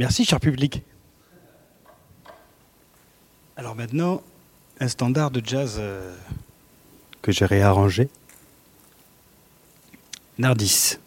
Merci, cher public. Alors maintenant, un standard de jazz euh, que j'ai réarrangé. Nardis.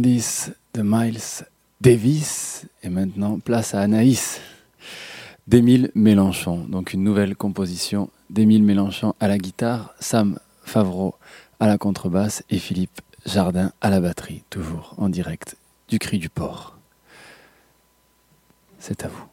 90 de Miles Davis. Et maintenant, place à Anaïs d'Émile Mélenchon. Donc une nouvelle composition d'Émile Mélenchon à la guitare, Sam Favreau à la contrebasse et Philippe Jardin à la batterie, toujours en direct du Cri du Port. C'est à vous.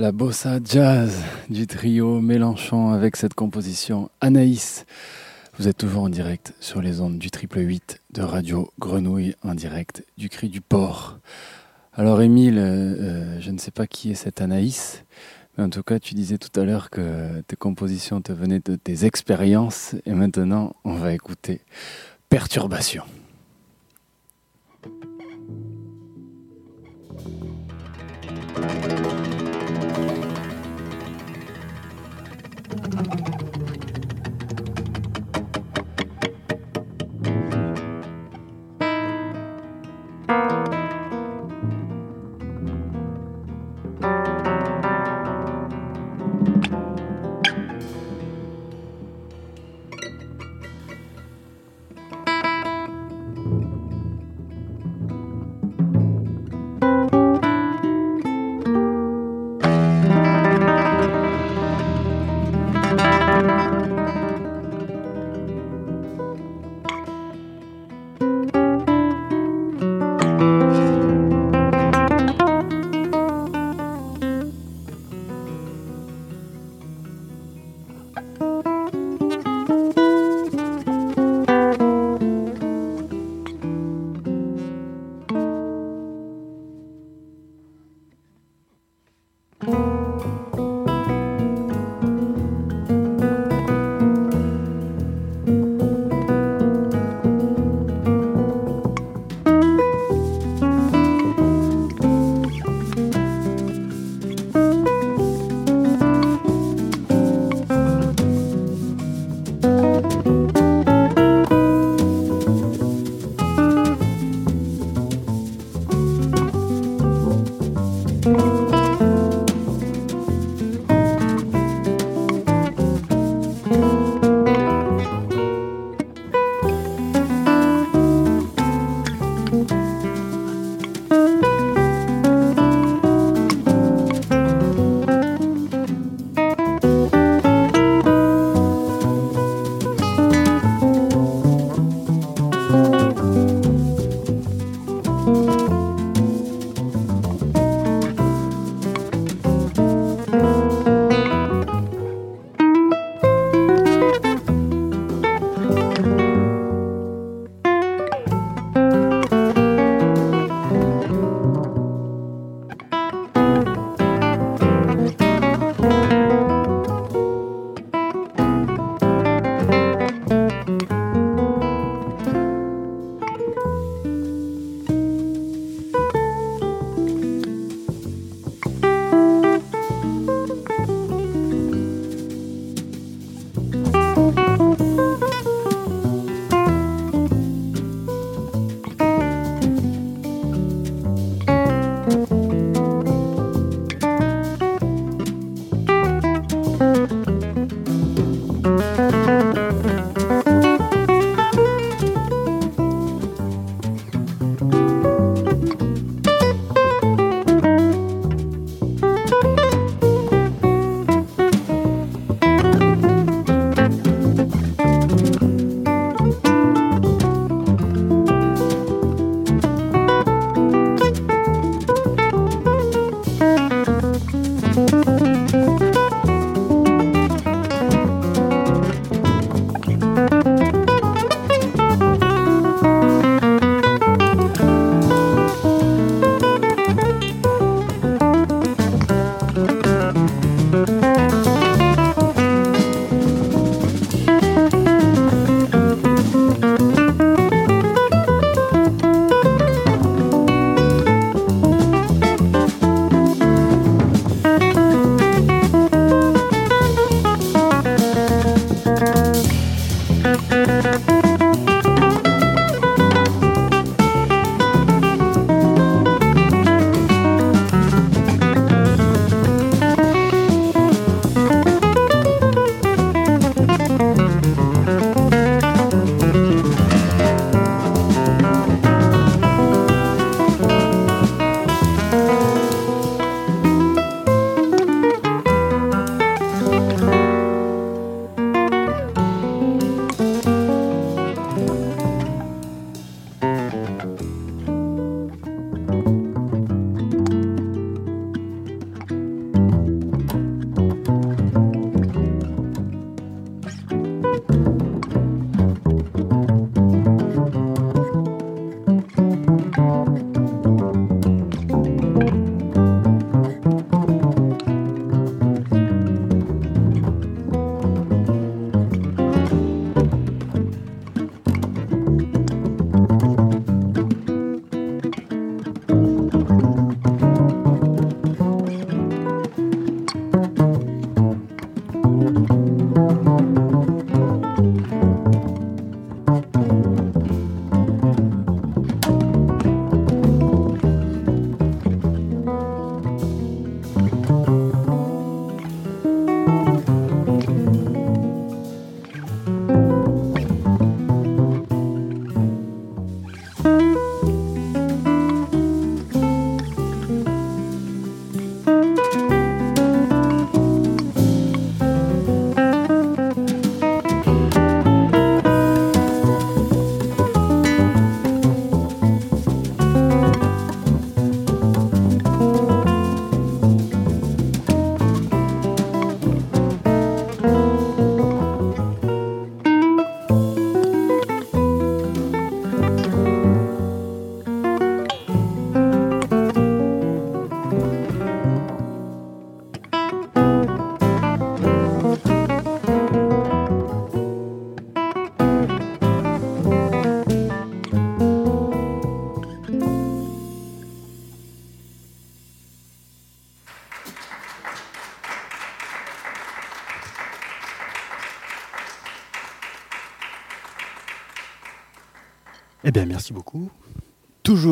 la bossa jazz du trio Mélenchon avec cette composition Anaïs. Vous êtes toujours en direct sur les ondes du triple 8 de Radio Grenouille, en direct du cri du port. Alors Émile, euh, euh, je ne sais pas qui est cette Anaïs, mais en tout cas tu disais tout à l'heure que tes compositions te venaient de tes expériences et maintenant on va écouter Perturbation.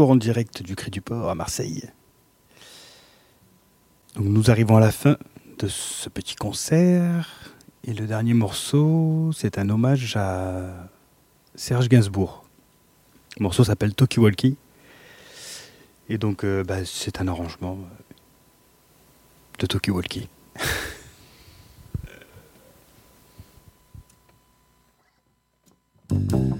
en direct du Cri du Port à Marseille. Nous arrivons à la fin de ce petit concert et le dernier morceau, c'est un hommage à Serge Gainsbourg. Le morceau s'appelle Tokiwalki et donc euh, bah, c'est un arrangement de Toki Walkie.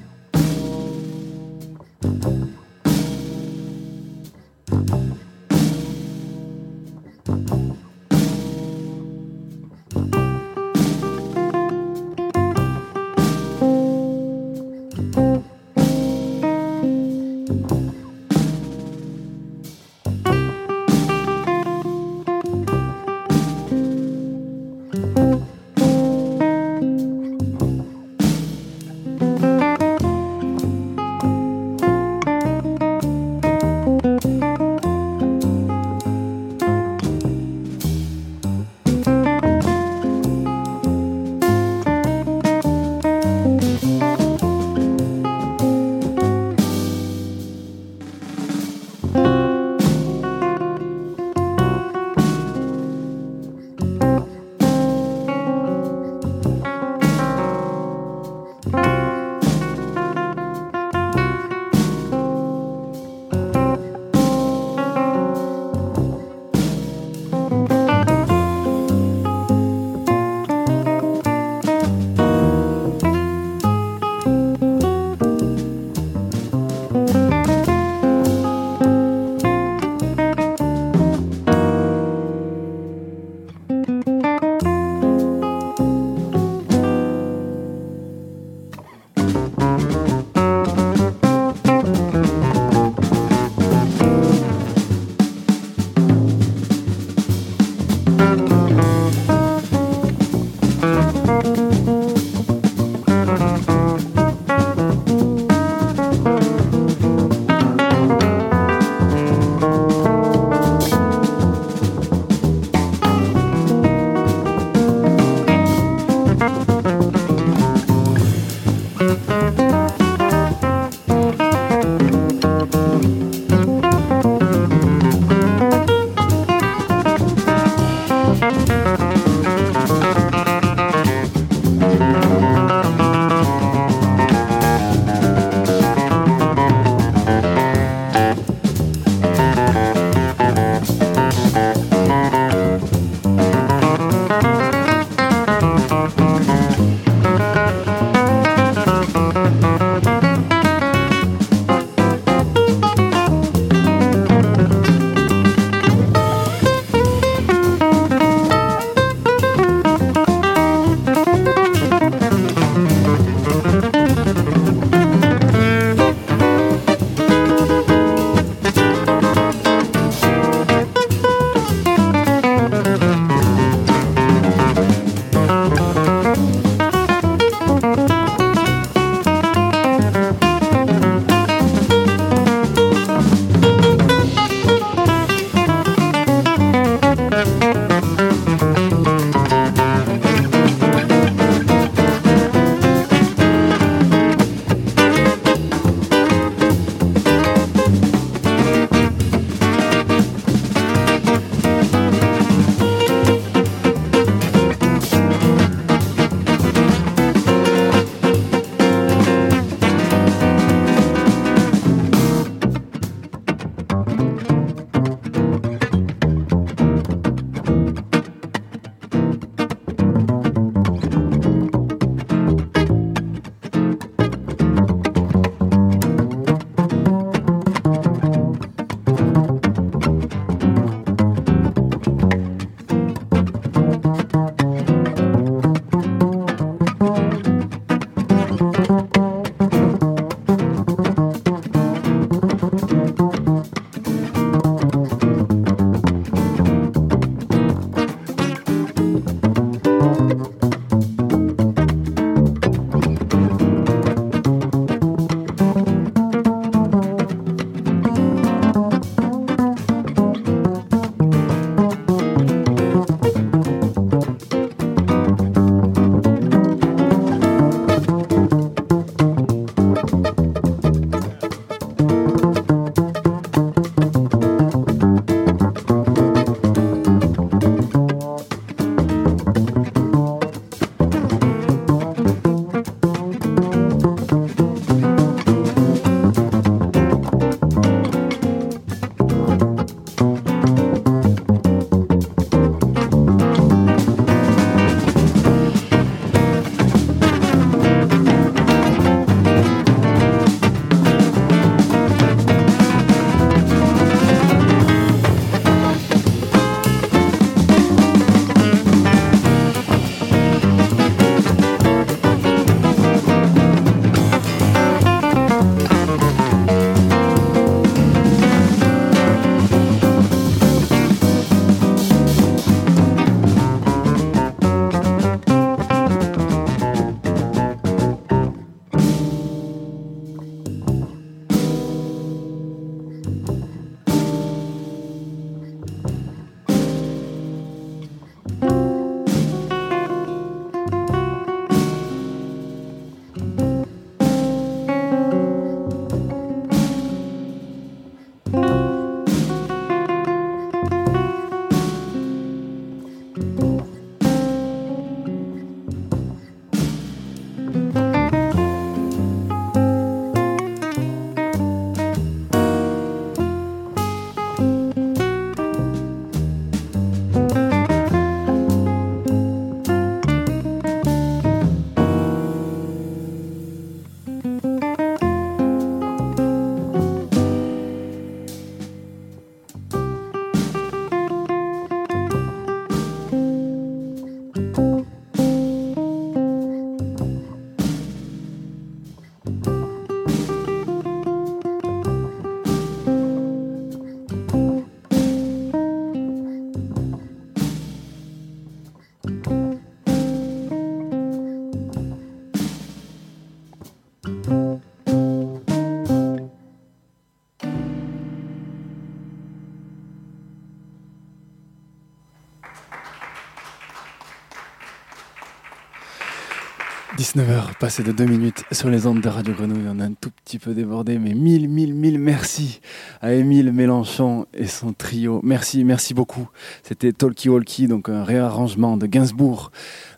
19h, passé de 2 minutes sur les ondes de Radio Grenouille. On a un tout petit peu débordé, mais mille, mille, mille merci à Émile Mélenchon et son trio. Merci, merci beaucoup. C'était Talkie Walkie, donc un réarrangement de Gainsbourg.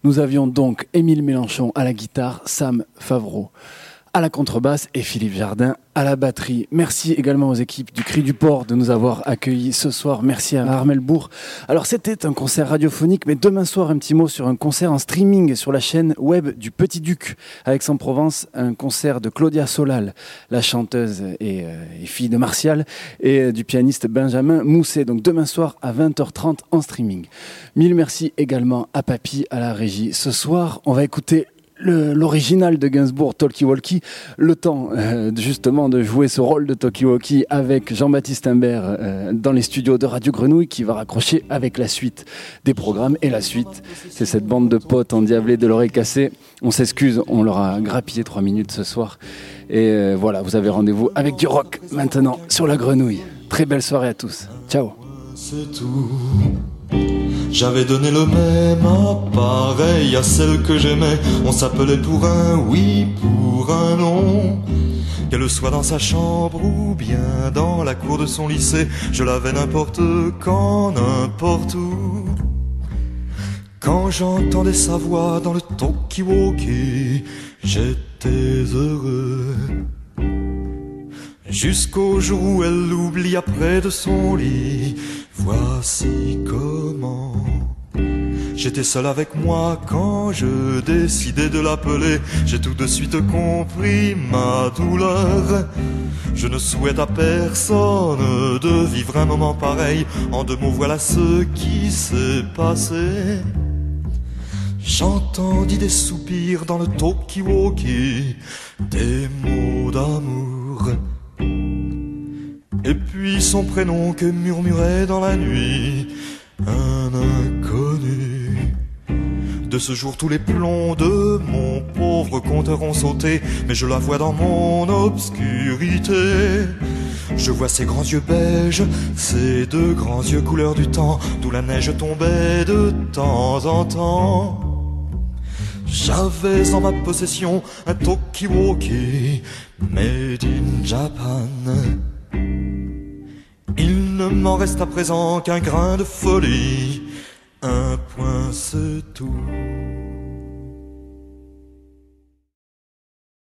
Nous avions donc Émile Mélenchon à la guitare, Sam Favreau à la contrebasse et Philippe Jardin à la batterie. Merci également aux équipes du Cri du Port de nous avoir accueillis ce soir. Merci à Armel Bourg. Alors c'était un concert radiophonique, mais demain soir un petit mot sur un concert en streaming sur la chaîne web du Petit Duc à Aix-en-Provence, un concert de Claudia Solal, la chanteuse et, euh, fille de Martial, et euh, du pianiste Benjamin Mousset. Donc demain soir à 20h30 en streaming. Mille merci également à Papy à la régie. Ce soir, on va écouter l'original de Gainsbourg, Talkie Walkie, le temps euh, justement de jouer ce rôle de Talkie Walkie avec Jean-Baptiste Imbert euh, dans les studios de Radio Grenouille qui va raccrocher avec la suite des programmes. Et la suite, c'est cette bande de potes endiablés de l'oreille cassée. On s'excuse, on leur a grappillé trois minutes ce soir. Et euh, voilà, vous avez rendez-vous avec du rock maintenant sur la Grenouille. Très belle soirée à tous. Ciao. C'est tout. J'avais donné le même appareil à celle que j'aimais. On s'appelait pour un oui, pour un non. Qu'elle soit dans sa chambre ou bien dans la cour de son lycée, je l'avais n'importe quand, n'importe où. Quand j'entendais sa voix dans le talkie-walkie, j'étais heureux. Jusqu'au jour où elle l'oublia près de son lit. Voici comment. J'étais seul avec moi quand je décidais de l'appeler. J'ai tout de suite compris ma douleur. Je ne souhaite à personne de vivre un moment pareil. En deux mots, voilà ce qui s'est passé. J'entendis des soupirs dans le talkie-walkie, des mots d'amour. Et puis son prénom que murmurait dans la nuit un inconnu. De ce jour tous les plombs de mon pauvre compteur ont sauté, mais je la vois dans mon obscurité. Je vois ses grands yeux beiges, ses deux grands yeux couleur du temps, d'où la neige tombait de temps en temps. J'avais en ma possession un talkie-walkie made in Japan. Il ne m'en reste à présent qu'un grain de folie, un point c'est tout.